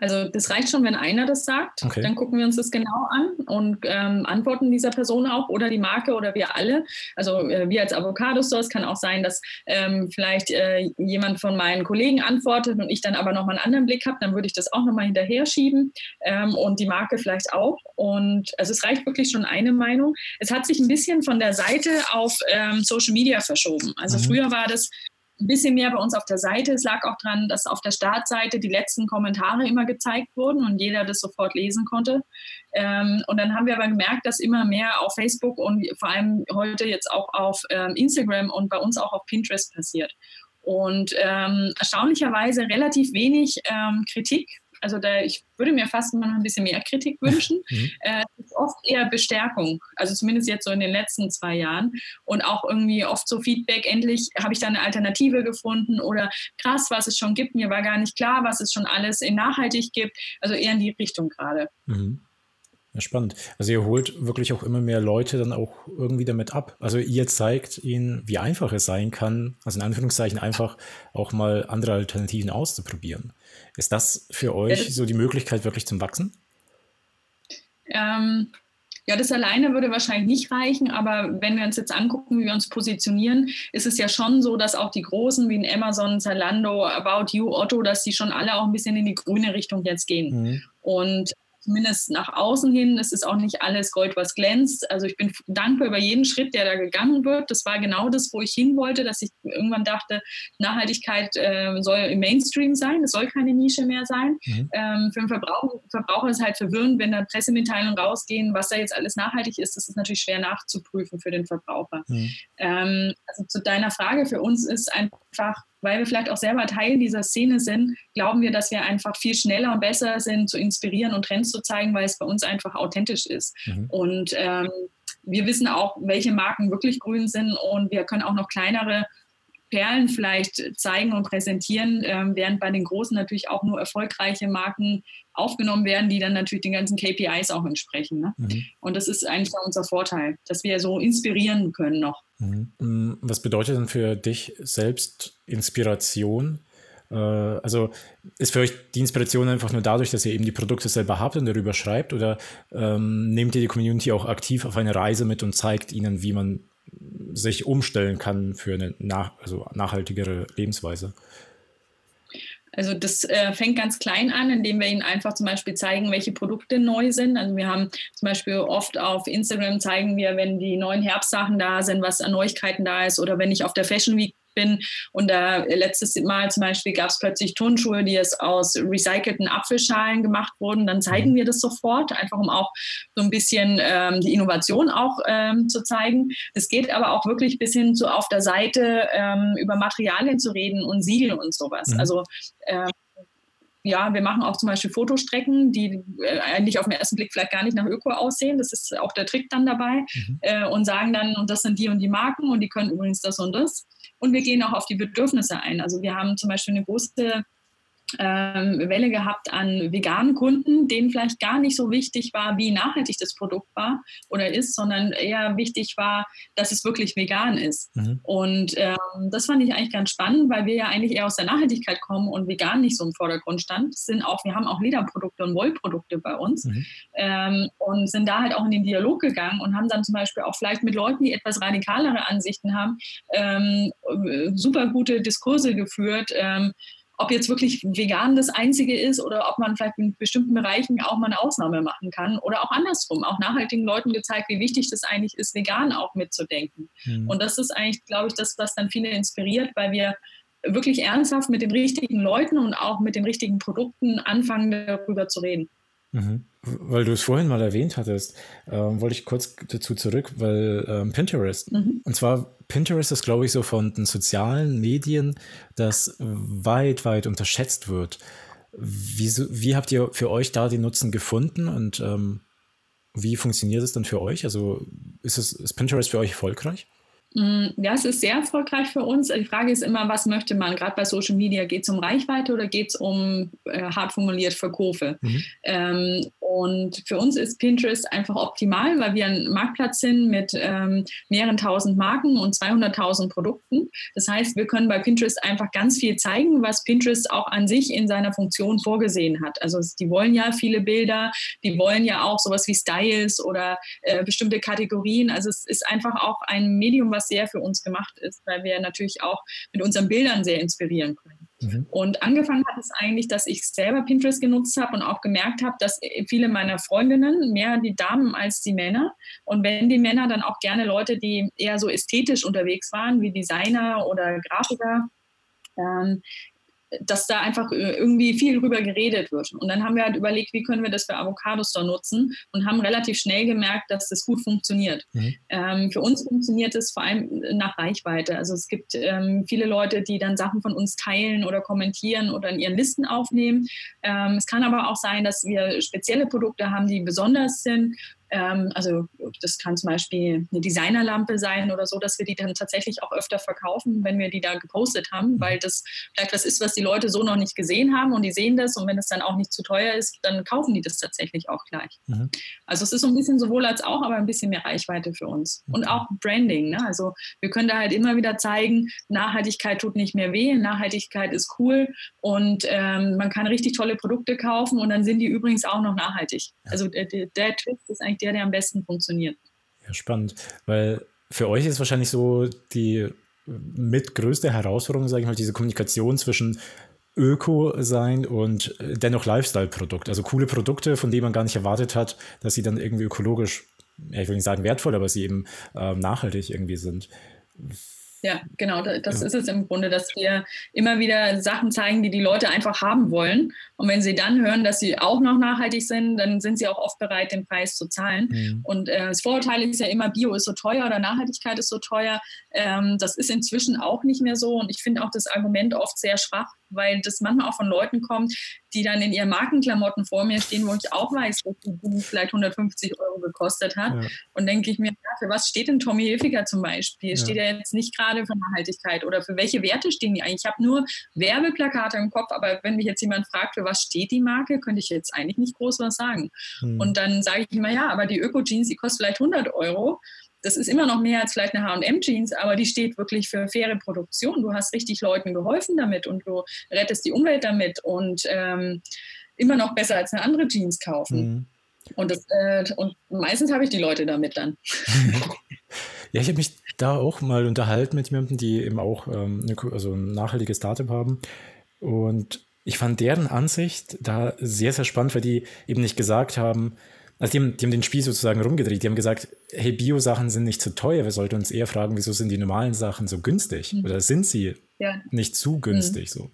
Also das reicht schon, wenn einer das sagt. Okay. Dann gucken wir uns das genau an und ähm, antworten dieser Person auch oder die Marke oder wir alle. Also äh, wir als Avocado Stores kann auch sein, dass ähm, vielleicht äh, jemand von meinen Kollegen antwortet und ich dann aber nochmal einen anderen Blick habe. Dann würde ich das auch nochmal hinterher schieben ähm, und die Marke vielleicht auch. Und also es reicht wirklich schon eine Meinung. Es hat sich ein bisschen von der Seite auf ähm, Social Media verschoben. Also mhm. früher war das ein bisschen mehr bei uns auf der Seite. Es lag auch daran, dass auf der Startseite die letzten Kommentare immer gezeigt wurden und jeder das sofort lesen konnte. Ähm, und dann haben wir aber gemerkt, dass immer mehr auf Facebook und vor allem heute jetzt auch auf ähm, Instagram und bei uns auch auf Pinterest passiert. Und ähm, erstaunlicherweise relativ wenig ähm, Kritik also da, ich würde mir fast immer noch ein bisschen mehr Kritik wünschen. [LAUGHS] Mhm. Äh, ist oft eher Bestärkung, also zumindest jetzt so in den letzten zwei Jahren. Und auch irgendwie oft so Feedback, endlich habe ich da eine Alternative gefunden oder krass, was es schon gibt. Mir war gar nicht klar, was es schon alles in nachhaltig gibt. Also eher in die Richtung gerade. Mhm. Ja, spannend. Also ihr holt wirklich auch immer mehr Leute dann auch irgendwie damit ab. Also ihr zeigt ihnen, wie einfach es sein kann, also in Anführungszeichen einfach auch mal andere Alternativen auszuprobieren. Ist das für euch ja, so die Möglichkeit wirklich zum Wachsen? Ähm, ja, das alleine würde wahrscheinlich nicht reichen, aber wenn wir uns jetzt angucken, wie wir uns positionieren, ist es ja schon so, dass auch die Großen wie in Amazon, Zalando, About You, Otto, dass die schon alle auch ein bisschen in die grüne Richtung jetzt gehen. Mhm. Und zumindest nach außen hin. Es ist auch nicht alles Gold, was glänzt. Also ich bin dankbar über jeden Schritt, der da gegangen wird. Das war genau das, wo ich hin wollte, dass ich irgendwann dachte, Nachhaltigkeit äh, soll im Mainstream sein. Es soll keine Nische mehr sein. Mhm. Ähm, für den Verbraucher, Verbraucher ist es halt verwirrend, wenn da Pressemitteilungen rausgehen, was da jetzt alles nachhaltig ist. Das ist natürlich schwer nachzuprüfen für den Verbraucher. Mhm. Ähm, also zu deiner Frage, für uns ist einfach weil wir vielleicht auch selber Teil dieser Szene sind, glauben wir, dass wir einfach viel schneller und besser sind, zu inspirieren und Trends zu zeigen, weil es bei uns einfach authentisch ist. Mhm. Und ähm, wir wissen auch, welche Marken wirklich grün sind und wir können auch noch kleinere Perlen vielleicht zeigen und präsentieren, ähm, während bei den großen natürlich auch nur erfolgreiche Marken aufgenommen werden, die dann natürlich den ganzen KPIs auch entsprechen. Ne? Mhm. Und das ist eigentlich unser Vorteil, dass wir so inspirieren können noch. Mhm. Mm, was bedeutet denn für dich selbst Inspiration? Äh, also ist für euch die Inspiration einfach nur dadurch, dass ihr eben die Produkte selber habt und darüber schreibt oder ähm, nehmt ihr die Community auch aktiv auf eine Reise mit und zeigt ihnen, wie man sich umstellen kann für eine nach, also nachhaltigere Lebensweise? Also das äh, fängt ganz klein an, indem wir ihnen einfach zum Beispiel zeigen, welche Produkte neu sind. Also wir haben zum Beispiel oft auf Instagram zeigen wir, wenn die neuen Herbstsachen da sind, was an Neuigkeiten da ist oder wenn ich auf der Fashion Week bin. Und da letztes Mal zum Beispiel gab es plötzlich Turnschuhe, die es aus recycelten Apfelschalen gemacht wurden. Dann zeigen mhm. wir das sofort, einfach um auch so ein bisschen ähm, die Innovation auch ähm, zu zeigen. Es geht aber auch wirklich bis hin zu auf der Seite ähm, über Materialien zu reden und Siegel und sowas. Mhm. Also ähm, ja, wir machen auch zum Beispiel Fotostrecken, die äh, eigentlich auf den ersten Blick vielleicht gar nicht nach Öko aussehen. Das ist auch der Trick dann dabei. Mhm. Äh, und sagen dann, und das sind die und die Marken und die können übrigens das und das. Und wir gehen auch auf die Bedürfnisse ein. Also wir haben zum Beispiel eine große ähm, Welle gehabt an veganen Kunden, denen vielleicht gar nicht so wichtig war, wie nachhaltig das Produkt war oder ist, sondern eher wichtig war, dass es wirklich vegan ist. Mhm. Und ähm, das fand ich eigentlich ganz spannend, weil wir ja eigentlich eher aus der Nachhaltigkeit kommen und vegan nicht so im Vordergrund stand. Sind auch, wir haben auch Lederprodukte und Wollprodukte bei uns mhm. ähm, und sind da halt auch in den Dialog gegangen und haben dann zum Beispiel auch vielleicht mit Leuten, die etwas radikalere Ansichten haben, ähm, super gute Diskurse geführt ähm, ob jetzt wirklich vegan das Einzige ist oder ob man vielleicht in bestimmten Bereichen auch mal eine Ausnahme machen kann oder auch andersrum, auch nachhaltigen Leuten gezeigt, wie wichtig das eigentlich ist, vegan auch mitzudenken. Mhm. Und das ist eigentlich, glaube ich, das, was dann viele inspiriert, weil wir wirklich ernsthaft mit den richtigen Leuten und auch mit den richtigen Produkten anfangen, darüber zu reden. Mhm. Weil du es vorhin mal erwähnt hattest, äh, wollte ich kurz dazu zurück, weil ähm, Pinterest, mhm. und zwar Pinterest ist, glaube ich, so von den sozialen Medien, das weit, weit unterschätzt wird. Wie, wie habt ihr für euch da den Nutzen gefunden und ähm, wie funktioniert es dann für euch? Also ist, es, ist Pinterest für euch erfolgreich? Mm, ja, es ist sehr erfolgreich für uns. Die Frage ist immer, was möchte man? Gerade bei Social Media, geht es um Reichweite oder geht es um äh, hart formuliert Verkäufe? Mhm. Ähm, und für uns ist Pinterest einfach optimal, weil wir ein Marktplatz sind mit ähm, mehreren tausend Marken und 200.000 Produkten. Das heißt, wir können bei Pinterest einfach ganz viel zeigen, was Pinterest auch an sich in seiner Funktion vorgesehen hat. Also die wollen ja viele Bilder, die wollen ja auch sowas wie Styles oder äh, bestimmte Kategorien. Also es ist einfach auch ein Medium, was sehr für uns gemacht ist, weil wir natürlich auch mit unseren Bildern sehr inspirieren können. Mhm. Und angefangen hat es eigentlich, dass ich selber Pinterest genutzt habe und auch gemerkt habe, dass viele meiner Freundinnen, mehr die Damen als die Männer, und wenn die Männer, dann auch gerne Leute, die eher so ästhetisch unterwegs waren, wie Designer oder Grafiker, ähm, dass da einfach äh, irgendwie viel drüber geredet wird. Und dann haben wir halt überlegt, wie können wir das für Avocados da nutzen und haben relativ schnell gemerkt, dass das gut funktioniert. Mhm. Ähm, für uns funktioniert es vor allem nach Reichweite. Also es gibt ähm, viele Leute, die dann Sachen von uns teilen oder kommentieren oder in ihren Listen aufnehmen. Ähm, es kann aber auch sein, dass wir spezielle Produkte haben, die besonders sind also das kann zum Beispiel eine Designerlampe sein oder so, dass wir die dann tatsächlich auch öfter verkaufen, wenn wir die da gepostet haben, mhm. weil das vielleicht was ist, was die Leute so noch nicht gesehen haben und die sehen das und wenn es dann auch nicht zu teuer ist, dann kaufen die das tatsächlich auch gleich. Mhm. Also es ist so ein bisschen sowohl als auch, aber ein bisschen mehr Reichweite für uns. Und auch Branding. Ne? Also wir können da halt immer wieder zeigen, Nachhaltigkeit tut nicht mehr weh, Nachhaltigkeit ist cool und ähm, man kann richtig tolle Produkte kaufen und dann sind die übrigens auch noch nachhaltig. Also der, der Twist ist eigentlich der, der am besten funktioniert. Ja, spannend, weil für euch ist wahrscheinlich so die mitgrößte Herausforderung, sage ich mal, diese Kommunikation zwischen Öko sein und dennoch Lifestyle-Produkt. Also coole Produkte, von denen man gar nicht erwartet hat, dass sie dann irgendwie ökologisch, ich will nicht sagen wertvoll, aber sie eben äh, nachhaltig irgendwie sind. Ja, genau, das ja. ist es im Grunde, dass wir immer wieder Sachen zeigen, die die Leute einfach haben wollen. Und wenn sie dann hören, dass sie auch noch nachhaltig sind, dann sind sie auch oft bereit, den Preis zu zahlen. Mhm. Und äh, das Vorurteil ist ja immer, Bio ist so teuer oder Nachhaltigkeit ist so teuer. Ähm, das ist inzwischen auch nicht mehr so. Und ich finde auch das Argument oft sehr schwach, weil das manchmal auch von Leuten kommt, die dann in ihren Markenklamotten vor mir stehen, wo ich auch weiß, dass die vielleicht 150 Euro gekostet hat. Ja. Und denke ich mir, ja, für was steht denn Tommy Hilfiger zum Beispiel? Ja. Steht er jetzt nicht gerade für Nachhaltigkeit oder für welche Werte stehen die eigentlich? Ich habe nur Werbeplakate im Kopf, aber wenn mich jetzt jemand fragt, für was steht die Marke, könnte ich jetzt eigentlich nicht groß was sagen. Hm. Und dann sage ich immer, ja, aber die Öko-Jeans, die kostet vielleicht 100 Euro das ist immer noch mehr als vielleicht eine HM-Jeans, aber die steht wirklich für faire Produktion. Du hast richtig Leuten geholfen damit und du rettest die Umwelt damit und ähm, immer noch besser als eine andere Jeans kaufen. Mhm. Und, das, äh, und meistens habe ich die Leute damit dann. [LAUGHS] Ja, ich habe mich da auch mal unterhalten mit jemandem, die eben auch ähm, eine, also ein nachhaltiges Startup haben. Und ich fand deren Ansicht da sehr, sehr spannend, weil die eben nicht gesagt haben, also die haben, die haben den Spiel sozusagen rumgedreht. Die haben gesagt, hey, Bio-Sachen sind nicht zu teuer. Wir sollten uns eher fragen, wieso sind die normalen Sachen so günstig? Mhm. Oder sind sie ja. nicht zu günstig? Mhm. So.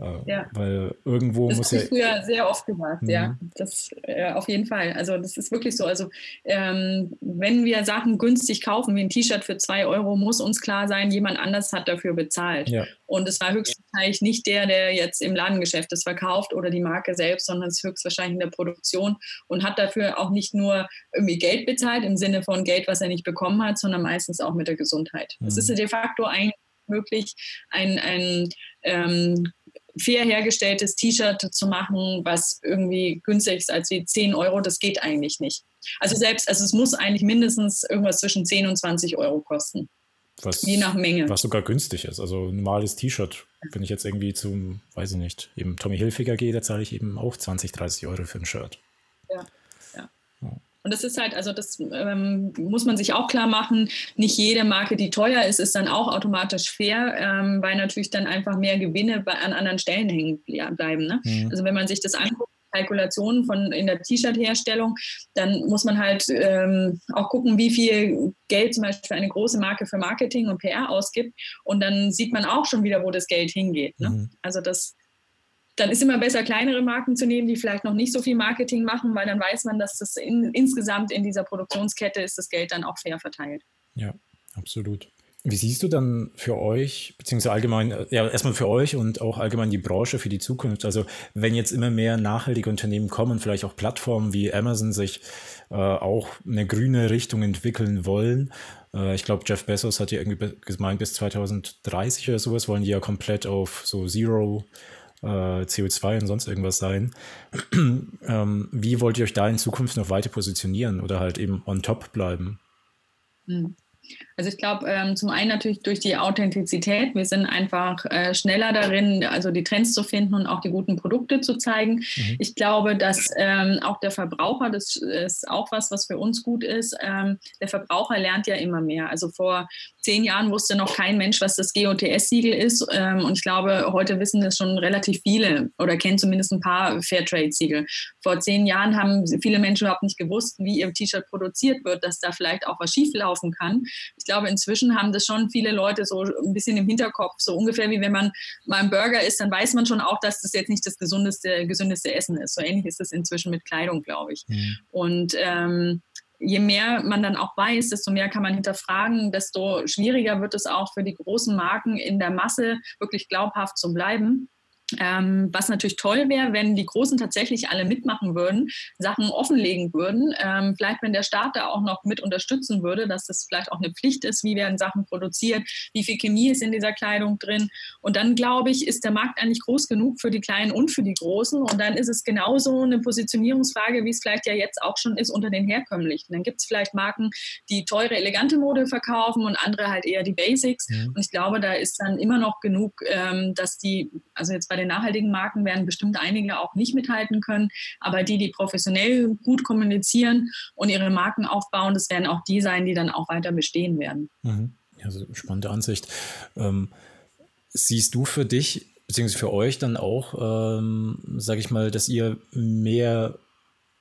Äh, ja. Weil irgendwo das muss ja. Das früher sehr oft gemacht, mhm. ja. Das äh, auf jeden Fall. Also das ist wirklich so. Also ähm, wenn wir Sachen günstig kaufen, wie ein T-Shirt für zwei Euro, muss uns klar sein, jemand anders hat dafür bezahlt. Ja. Und es war höchstwahrscheinlich nicht der, der jetzt im Ladengeschäft das verkauft oder die Marke selbst, sondern es ist höchstwahrscheinlich in der Produktion und hat dafür auch nicht nur irgendwie Geld bezahlt im Sinne von Geld, was er nicht bekommen hat, sondern meistens auch mit der Gesundheit. Es mhm. ist de facto eigentlich möglich, ein, ein ähm, fair hergestelltes T-Shirt zu machen, was irgendwie günstiger ist als wie 10 Euro, das geht eigentlich nicht. Also selbst, also es muss eigentlich mindestens irgendwas zwischen 10 und 20 Euro kosten. Was, Je nach Menge. Was sogar günstig ist. Also ein normales T-Shirt, wenn ich jetzt irgendwie zum, weiß ich nicht, eben Tommy Hilfiger gehe, da zahle ich eben auch 20, 30 Euro für ein Shirt. Und das ist halt, also das ähm, muss man sich auch klar machen. Nicht jede Marke, die teuer ist, ist dann auch automatisch fair, ähm, weil natürlich dann einfach mehr Gewinne bei, an anderen Stellen hängen bleiben. Ne? Mhm. Also wenn man sich das anguckt, Kalkulationen von in der T-Shirt-Herstellung, dann muss man halt ähm, auch gucken, wie viel Geld zum Beispiel eine große Marke für Marketing und PR ausgibt. Und dann sieht man auch schon wieder, wo das Geld hingeht. Ne? Mhm. Also das dann ist immer besser, kleinere Marken zu nehmen, die vielleicht noch nicht so viel Marketing machen, weil dann weiß man, dass das in, insgesamt in dieser Produktionskette ist das Geld dann auch fair verteilt. Ja, absolut. Wie siehst du dann für euch, beziehungsweise allgemein, ja, erstmal für euch und auch allgemein die Branche für die Zukunft? Also, wenn jetzt immer mehr nachhaltige Unternehmen kommen, vielleicht auch Plattformen wie Amazon sich äh, auch eine grüne Richtung entwickeln wollen. Äh, ich glaube, Jeff Bezos hat ja irgendwie gemeint, bis 2030 oder sowas wollen die ja komplett auf so Zero äh, CO2 und sonst irgendwas sein. [CLEARS THROAT] ähm, wie wollt ihr euch da in Zukunft noch weiter positionieren oder halt eben on top bleiben? Also ich glaube, ähm, zum einen natürlich durch die Authentizität. Wir sind einfach äh, schneller darin, also die Trends zu finden und auch die guten Produkte zu zeigen. Mhm. Ich glaube, dass ähm, auch der Verbraucher, das ist auch was, was für uns gut ist, ähm, der Verbraucher lernt ja immer mehr. Also vor zehn Jahren wusste noch kein Mensch, was das GOTS-Siegel ist. Ähm, und ich glaube, heute wissen das schon relativ viele oder kennen zumindest ein paar Fairtrade-Siegel. Vor zehn Jahren haben viele Menschen überhaupt nicht gewusst, wie ihr T-Shirt produziert wird, dass da vielleicht auch was schieflaufen kann Ich glaube, inzwischen haben das schon viele Leute so ein bisschen im Hinterkopf, so ungefähr wie wenn man mal einen Burger isst, dann weiß man schon auch, dass das jetzt nicht das gesundeste, gesündeste Essen ist. So ähnlich ist das inzwischen mit Kleidung, glaube ich. Mhm. Und ähm, je mehr man dann auch weiß, desto mehr kann man hinterfragen, desto schwieriger wird es auch für die großen Marken in der Masse wirklich glaubhaft zu bleiben. Ähm, was natürlich toll wäre, wenn die Großen tatsächlich alle mitmachen würden, Sachen offenlegen würden. Ähm, vielleicht, wenn der Staat da auch noch mit unterstützen würde, dass das vielleicht auch eine Pflicht ist, wie werden Sachen produziert, wie viel Chemie ist in dieser Kleidung drin. Und dann, glaube ich, ist der Markt eigentlich groß genug für die Kleinen und für die Großen. Und dann ist es genauso eine Positionierungsfrage, wie es vielleicht ja jetzt auch schon ist unter den herkömmlichen. Dann gibt es vielleicht Marken, die teure, elegante Mode verkaufen und andere halt eher die Basics. Mhm. Und ich glaube, da ist dann immer noch genug, ähm, dass die, also jetzt bei den nachhaltigen Marken werden bestimmt einige auch nicht mithalten können, aber die, die professionell gut kommunizieren und ihre Marken aufbauen, das werden auch die sein, die dann auch weiter bestehen werden. Mhm. Also spannende Ansicht. Ähm, siehst du für dich beziehungsweise für euch dann auch, ähm, sage ich mal, dass ihr mehr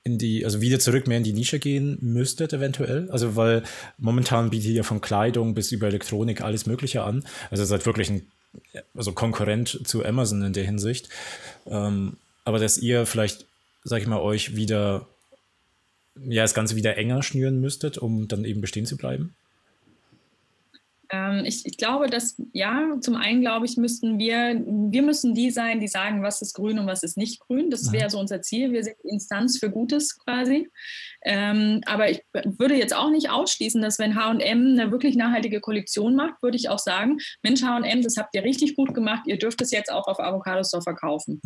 in die, also wieder zurück mehr in die Nische gehen müsstet, eventuell? Also, weil momentan bietet ihr von Kleidung bis über Elektronik alles Mögliche an. Also, seid wirklich ein also Konkurrent zu Amazon in der Hinsicht. Ähm, aber dass ihr vielleicht, sag ich mal, euch wieder, ja, das Ganze wieder enger schnüren müsstet, um dann eben bestehen zu bleiben? Ähm, ich, ich, glaube, dass ja, zum einen glaube ich, müssten wir, wir müssen die sein, die sagen, was ist grün und was ist nicht grün. Das wäre so unser Ziel. Wir sind Instanz für Gutes quasi. Ähm, aber ich würde jetzt auch nicht ausschließen, dass wenn HM eine wirklich nachhaltige Kollektion macht, würde ich auch sagen, Mensch, HM, das habt ihr richtig gut gemacht, ihr dürft es jetzt auch auf Avocado Store verkaufen.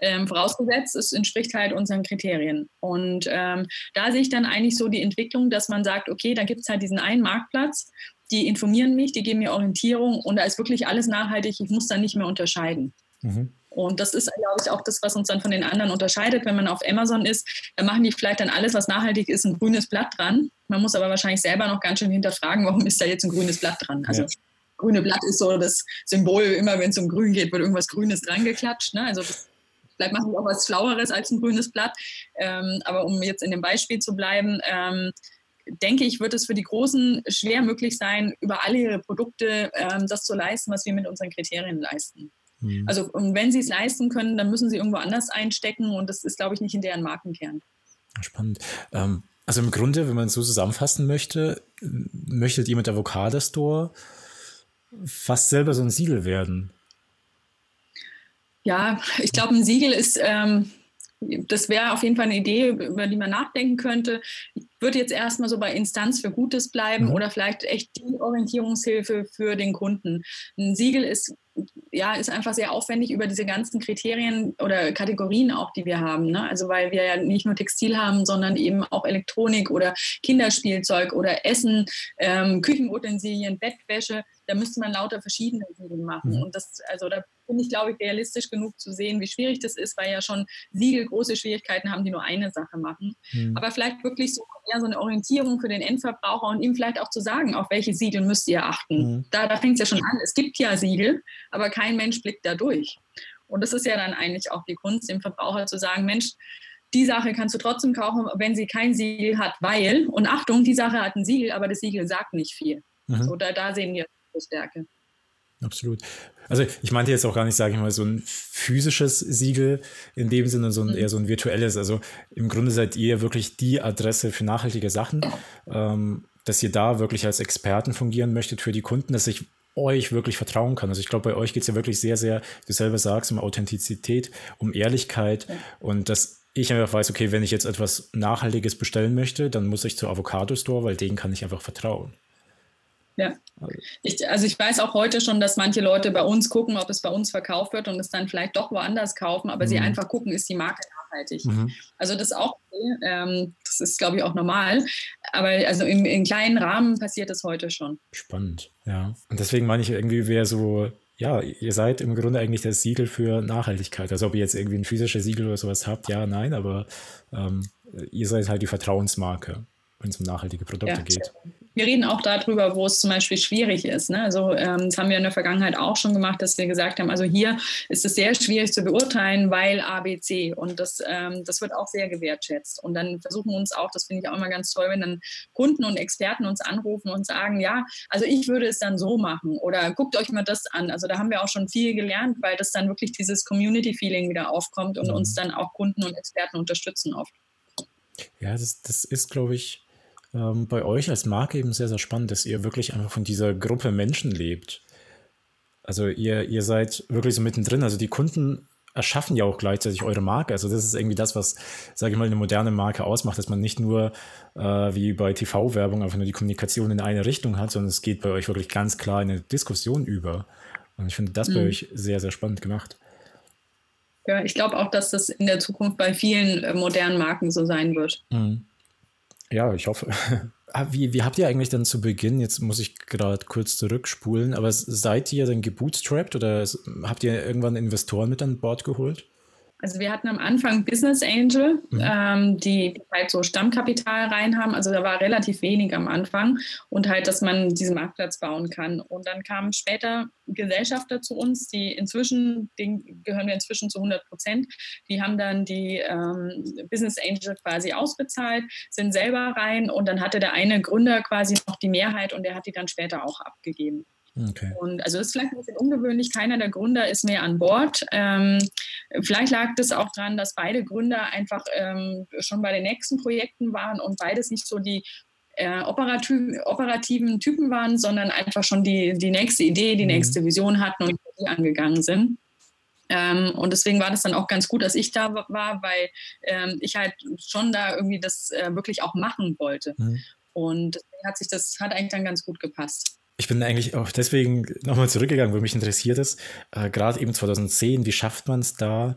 Ähm, vorausgesetzt, es entspricht halt unseren Kriterien. Und ähm, da sehe ich dann eigentlich so die Entwicklung, dass man sagt, okay, da gibt es halt diesen einen Marktplatz die informieren mich, die geben mir Orientierung und da ist wirklich alles nachhaltig. Ich muss da nicht mehr unterscheiden. Mhm. Und das ist, glaube ich, auch das, was uns dann von den anderen unterscheidet. Wenn man auf Amazon ist, dann machen die vielleicht dann alles, was nachhaltig ist, ein grünes Blatt dran. Man muss aber wahrscheinlich selber noch ganz schön hinterfragen, warum ist da jetzt ein grünes Blatt dran? Also ja. grüne Blatt ist so das Symbol, immer wenn es um grün geht, wird irgendwas Grünes dran geklatscht. Ne? Also das, vielleicht machen die auch was Schlaueres als ein grünes Blatt. Ähm, aber um jetzt in dem Beispiel zu bleiben, ähm, denke ich, wird es für die Großen schwer möglich sein, über alle ihre Produkte ähm, das zu leisten, was wir mit unseren Kriterien leisten. Mhm. Also und wenn sie es leisten können, dann müssen sie irgendwo anders einstecken und das ist, glaube ich, nicht in deren Markenkern. Spannend. Ähm, also im Grunde, wenn man es so zusammenfassen möchte, möchtet ihr mit Avocado Store fast selber so ein Siegel werden. Ja, ich glaube, ein Siegel ist ähm, das wäre auf jeden Fall eine Idee, über die man nachdenken könnte. Ich würde jetzt erstmal so bei Instanz für Gutes bleiben mhm. oder vielleicht echt die Orientierungshilfe für den Kunden. Ein Siegel ist ja, ist einfach sehr aufwendig über diese ganzen Kriterien oder Kategorien auch, die wir haben. Ne? Also weil wir ja nicht nur Textil haben, sondern eben auch Elektronik oder Kinderspielzeug oder Essen, ähm, Küchenutensilien, Bettwäsche. Da müsste man lauter verschiedene Siegel machen. Mhm. Und das, also da bin ich, glaube ich, realistisch genug zu sehen, wie schwierig das ist, weil ja schon Siegel große Schwierigkeiten haben, die nur eine Sache machen. Mhm. Aber vielleicht wirklich so eher so eine Orientierung für den Endverbraucher und ihm vielleicht auch zu sagen, auf welche Siegel müsst ihr achten. Mhm. Da, da fängt es ja schon an. Es gibt ja Siegel, aber kein Mensch blickt da durch. Und das ist ja dann eigentlich auch die Kunst, dem Verbraucher zu sagen, Mensch, die Sache kannst du trotzdem kaufen, wenn sie kein Siegel hat, weil, und Achtung, die Sache hat ein Siegel, aber das Siegel sagt nicht viel. Mhm. So, da, da sehen wir Stärke. Absolut. Also ich meinte jetzt auch gar nicht, sage ich mal, so ein physisches Siegel in dem Sinne, sondern mhm. eher so ein virtuelles. Also im Grunde seid ihr wirklich die Adresse für nachhaltige Sachen, ähm, dass ihr da wirklich als Experten fungieren möchtet für die Kunden, dass ich euch wirklich vertrauen kann. Also ich glaube, bei euch geht es ja wirklich sehr, sehr, wie du selber sagst, um Authentizität, um Ehrlichkeit ja. und dass ich einfach weiß, okay, wenn ich jetzt etwas Nachhaltiges bestellen möchte, dann muss ich zur Avocado Store, weil denen kann ich einfach vertrauen. Ja. Also ich, also ich weiß auch heute schon, dass manche Leute bei uns gucken, ob es bei uns verkauft wird und es dann vielleicht doch woanders kaufen, aber mhm. sie einfach gucken, ist die Marke nachhaltig. Mhm. Also das ist auch okay. Ähm, das ist, glaube ich, auch normal. Aber also im, im kleinen Rahmen passiert es heute schon. Spannend, ja. Und deswegen meine ich irgendwie, wer so ja, ihr seid im Grunde eigentlich das Siegel für Nachhaltigkeit. Also ob ihr jetzt irgendwie ein physisches Siegel oder sowas habt, ja, nein, aber ähm, ihr seid halt die Vertrauensmarke, wenn es um nachhaltige Produkte ja, geht. Wir reden auch darüber, wo es zum Beispiel schwierig ist. Ne? Also ähm, das haben wir in der Vergangenheit auch schon gemacht, dass wir gesagt haben, also hier ist es sehr schwierig zu beurteilen, weil ABC und das, ähm, das wird auch sehr gewertschätzt. Und dann versuchen wir uns auch, das finde ich auch immer ganz toll, wenn dann Kunden und Experten uns anrufen und sagen, ja, also ich würde es dann so machen oder guckt euch mal das an. Also da haben wir auch schon viel gelernt, weil das dann wirklich dieses Community-Feeling wieder aufkommt und mhm. uns dann auch Kunden und Experten unterstützen oft. Ja, das, das ist, glaube ich, ähm, bei euch als Marke eben sehr, sehr spannend, dass ihr wirklich einfach von dieser Gruppe Menschen lebt. Also ihr, ihr seid wirklich so mittendrin. Also die Kunden erschaffen ja auch gleichzeitig eure Marke. Also das ist irgendwie das, was, sage ich mal, eine moderne Marke ausmacht, dass man nicht nur äh, wie bei TV-Werbung einfach nur die Kommunikation in eine Richtung hat, sondern es geht bei euch wirklich ganz klar in eine Diskussion über. Und ich finde das mhm. bei euch sehr, sehr spannend gemacht. Ja, ich glaube auch, dass das in der Zukunft bei vielen äh, modernen Marken so sein wird. Mhm. Ja, ich hoffe. [LAUGHS] Ah, wie, wie habt ihr eigentlich dann zu Beginn, jetzt muss ich gerade kurz zurückspulen, aber seid ihr dann gebootstrapped oder habt ihr irgendwann Investoren mit an Bord geholt? Also wir hatten am Anfang Business Angel, mhm. ähm, die halt so Stammkapital rein haben. Also da war relativ wenig am Anfang und halt, dass man diesen Marktplatz bauen kann. Und dann kamen später Gesellschafter zu uns, die inzwischen, denen gehören wir inzwischen zu 100 Prozent, die haben dann die ähm, Business Angel quasi ausbezahlt, sind selber rein und dann hatte der eine Gründer quasi noch die Mehrheit und der hat die dann später auch abgegeben. Okay. Und also ist vielleicht ein bisschen ungewöhnlich. Keiner der Gründer ist mehr an Bord. Ähm, vielleicht lag das auch daran, dass beide Gründer einfach ähm, schon bei den nächsten Projekten waren und beides nicht so die äh, operativ, operativen Typen waren, sondern einfach schon die, die nächste Idee, die mhm. nächste Vision hatten und die angegangen sind. Ähm, und deswegen war das dann auch ganz gut, dass ich da war, weil ähm, ich halt schon da irgendwie das äh, wirklich auch machen wollte. Mhm. Und hat sich das hat eigentlich dann ganz gut gepasst. Ich bin eigentlich auch deswegen nochmal zurückgegangen, weil mich interessiert ist, äh, gerade eben 2010, wie schafft man es da,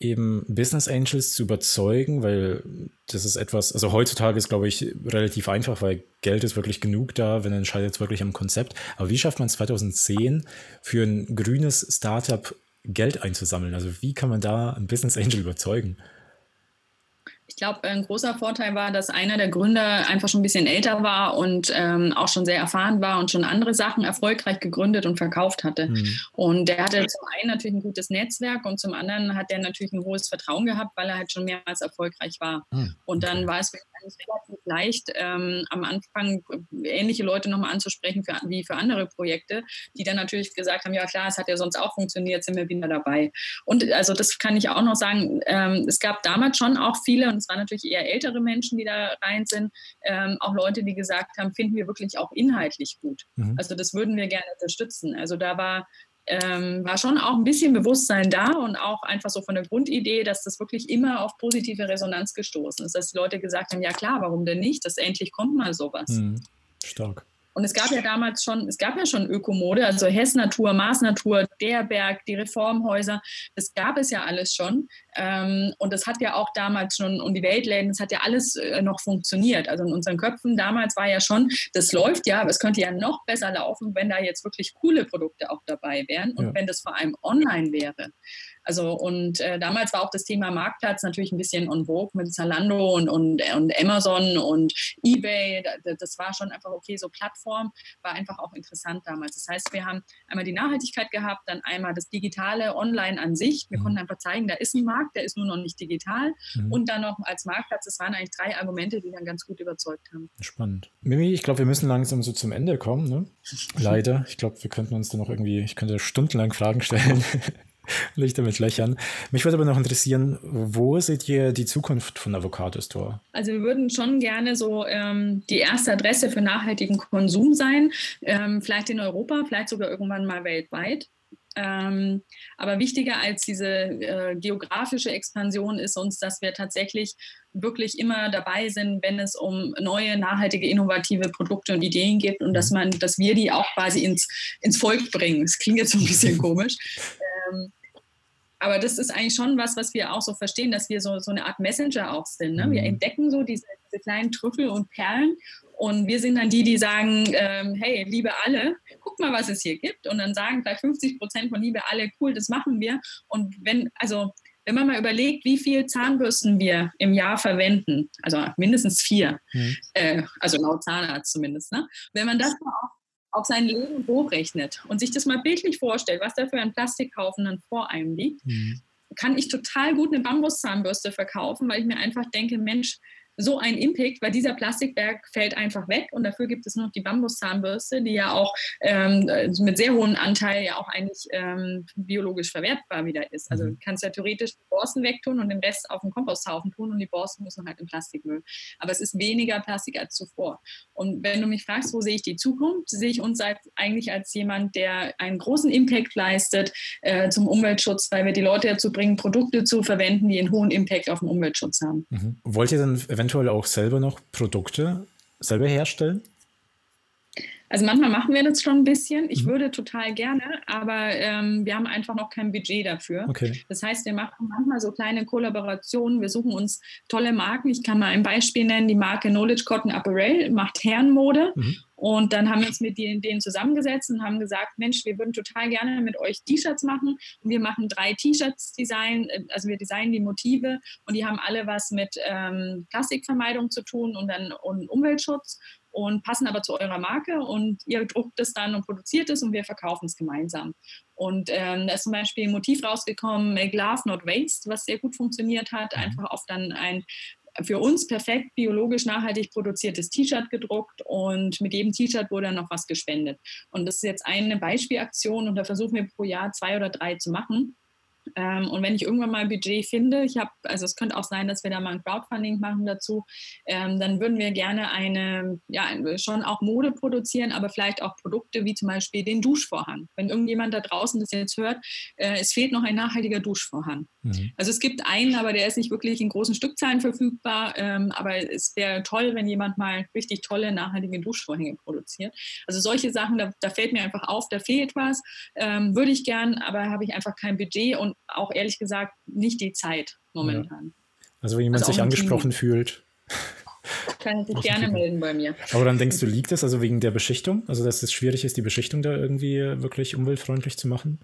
eben Business Angels zu überzeugen, weil das ist etwas, also heutzutage ist, glaube ich, relativ einfach, weil Geld ist wirklich genug da, wenn entscheidet es wirklich am Konzept. Aber wie schafft man es 2010 für ein grünes Startup Geld einzusammeln? Also wie kann man da ein Business Angel überzeugen? Ich glaube, ein großer Vorteil war, dass einer der Gründer einfach schon ein bisschen älter war und ähm, auch schon sehr erfahren war und schon andere Sachen erfolgreich gegründet und verkauft hatte. Mhm. Und der hatte zum einen natürlich ein gutes Netzwerk und zum anderen hat er natürlich ein hohes Vertrauen gehabt, weil er halt schon mehrmals erfolgreich war. Mhm. Und dann war es eigentlich relativ leicht, ähm, am Anfang ähnliche Leute nochmal anzusprechen für, wie für andere Projekte, die dann natürlich gesagt haben, ja klar, es hat ja sonst auch funktioniert, sind wir wieder dabei. Und also das kann ich auch noch sagen, ähm, es gab damals schon auch viele, und es waren natürlich eher ältere Menschen, die da rein sind, ähm, auch Leute, die gesagt haben, finden wir wirklich auch inhaltlich gut. Mhm. Also das würden wir gerne unterstützen. Also da war ähm, war schon auch ein bisschen Bewusstsein da und auch einfach so von der Grundidee, dass das wirklich immer auf positive Resonanz gestoßen ist, dass die Leute gesagt haben, ja klar, warum denn nicht, dass endlich kommt mal sowas. Mhm. Stark. Und es gab ja damals schon, es gab ja schon Ökomode, also Hess Natur, Mars Natur, der Berg, die Reformhäuser, das gab es ja alles schon. Ähm, und das hat ja auch damals schon, und die Weltläden, das hat ja alles äh, noch funktioniert. Also in unseren Köpfen damals war ja schon, das läuft ja, aber es könnte ja noch besser laufen, wenn da jetzt wirklich coole Produkte auch dabei wären und ja. wenn das vor allem online wäre. Also und äh, damals war auch das Thema Marktplatz natürlich ein bisschen on vogue mit Zalando und, und, und Amazon und eBay. Das war schon einfach okay, so Plattform war einfach auch interessant damals. Das heißt, wir haben einmal die Nachhaltigkeit gehabt, dann einmal das Digitale online an sich. Wir mhm. konnten einfach zeigen, da ist ein Markt, der ist nur noch nicht digital. Mhm. Und dann noch als Marktplatz, das waren eigentlich drei Argumente, die dann ganz gut überzeugt haben. Spannend. Mimi, ich glaube, wir müssen langsam so zum Ende kommen. Ne? [LAUGHS] Leider. Ich glaube, wir könnten uns da noch irgendwie, ich könnte stundenlang Fragen stellen. [LAUGHS] Lichter mit Löchern. Mich würde aber noch interessieren, wo seht ihr die Zukunft von Avocado Store? Also wir würden schon gerne so ähm, die erste Adresse für nachhaltigen Konsum sein, ähm, vielleicht in Europa, vielleicht sogar irgendwann mal weltweit. Ähm, aber wichtiger als diese äh, geografische Expansion ist uns, dass wir tatsächlich wirklich immer dabei sind, wenn es um neue, nachhaltige, innovative Produkte und Ideen geht und dass man, dass wir die auch quasi ins, ins Volk bringen. Das klingt jetzt so ein bisschen [LAUGHS] komisch. Ähm, aber das ist eigentlich schon was, was wir auch so verstehen, dass wir so, so eine Art Messenger auch sind. Ne? Wir mhm. entdecken so diese, diese kleinen Trüffel und Perlen und wir sind dann die, die sagen, ähm, hey, liebe alle, guck mal, was es hier gibt. Und dann sagen vielleicht 50 Prozent von liebe alle, cool, das machen wir. Und wenn, also wenn man mal überlegt, wie viel Zahnbürsten wir im Jahr verwenden, also mindestens vier, mhm. äh, also laut Zahnarzt zumindest, ne? wenn man das mal auf, auf sein Leben hochrechnet und sich das mal bildlich vorstellt, was da für ein Plastikhaufen dann vor einem liegt, mhm. kann ich total gut eine Bambuszahnbürste verkaufen, weil ich mir einfach denke, Mensch, so ein Impact, weil dieser Plastikberg fällt einfach weg und dafür gibt es noch die Bambuszahnbürste, die ja auch ähm, mit sehr hohem Anteil ja auch eigentlich ähm, biologisch verwertbar wieder ist. Also mhm. du kannst ja theoretisch die Borsten wegtun und den Rest auf den Komposthaufen tun und die Borsten müssen halt im Plastikmüll. Aber es ist weniger Plastik als zuvor. Und wenn du mich fragst, wo sehe ich die Zukunft, sehe ich uns als, eigentlich als jemand, der einen großen Impact leistet äh, zum Umweltschutz, weil wir die Leute dazu bringen, Produkte zu verwenden, die einen hohen Impact auf den Umweltschutz haben. Mhm. Wollt ihr dann, wenn eventuell auch selber noch Produkte selber herstellen? Also manchmal machen wir das schon ein bisschen. Ich mhm. würde total gerne, aber ähm, wir haben einfach noch kein Budget dafür. Okay. Das heißt, wir machen manchmal so kleine Kollaborationen. Wir suchen uns tolle Marken. Ich kann mal ein Beispiel nennen. Die Marke Knowledge Cotton Apparel macht Herrenmode. Mhm. Und dann haben wir uns mit denen zusammengesetzt und haben gesagt, Mensch, wir würden total gerne mit euch T-Shirts machen. Und wir machen drei T-Shirts Design, äh, also wir designen die Motive und die haben alle was mit ähm, Plastikvermeidung zu tun und dann und Umweltschutz und passen aber zu eurer Marke und ihr druckt es dann und produziert es und wir verkaufen es gemeinsam. Und ähm, da ist zum Beispiel ein Motiv rausgekommen, Make Love Not Waste, was sehr gut funktioniert hat. Mhm. Einfach auf dann ein für uns perfekt biologisch nachhaltig produziertes T-Shirt gedruckt und mit jedem T-Shirt wurde dann noch was gespendet. Und das ist jetzt eine Beispielaktion und da versuchen wir pro Jahr zwei oder drei zu machen. Ähm, und wenn ich irgendwann mal ein Budget finde, ich habe, also es könnte auch sein, dass wir da mal ein Crowdfunding machen dazu, ähm, dann würden wir gerne eine, ja, schon auch Mode produzieren, aber vielleicht auch Produkte wie zum Beispiel den Duschvorhang. Wenn irgendjemand da draußen das jetzt hört, äh, es fehlt noch ein nachhaltiger Duschvorhang. Mhm. Also es gibt einen, aber der ist nicht wirklich in großen Stückzahlen verfügbar, ähm, aber es wäre toll, wenn jemand mal richtig tolle, nachhaltige Duschvorhänge produziert. Also solche Sachen, da, da fällt mir einfach auf, da fehlt was, ähm, würde ich gern, aber habe ich einfach kein Budget und auch ehrlich gesagt nicht die Zeit momentan. Ja. Also wenn jemand also sich angesprochen fühlt. Kann sich gerne melden bei mir. Aber dann denkst du, liegt das also wegen der Beschichtung? Also dass es schwierig ist, die Beschichtung da irgendwie wirklich umweltfreundlich zu machen?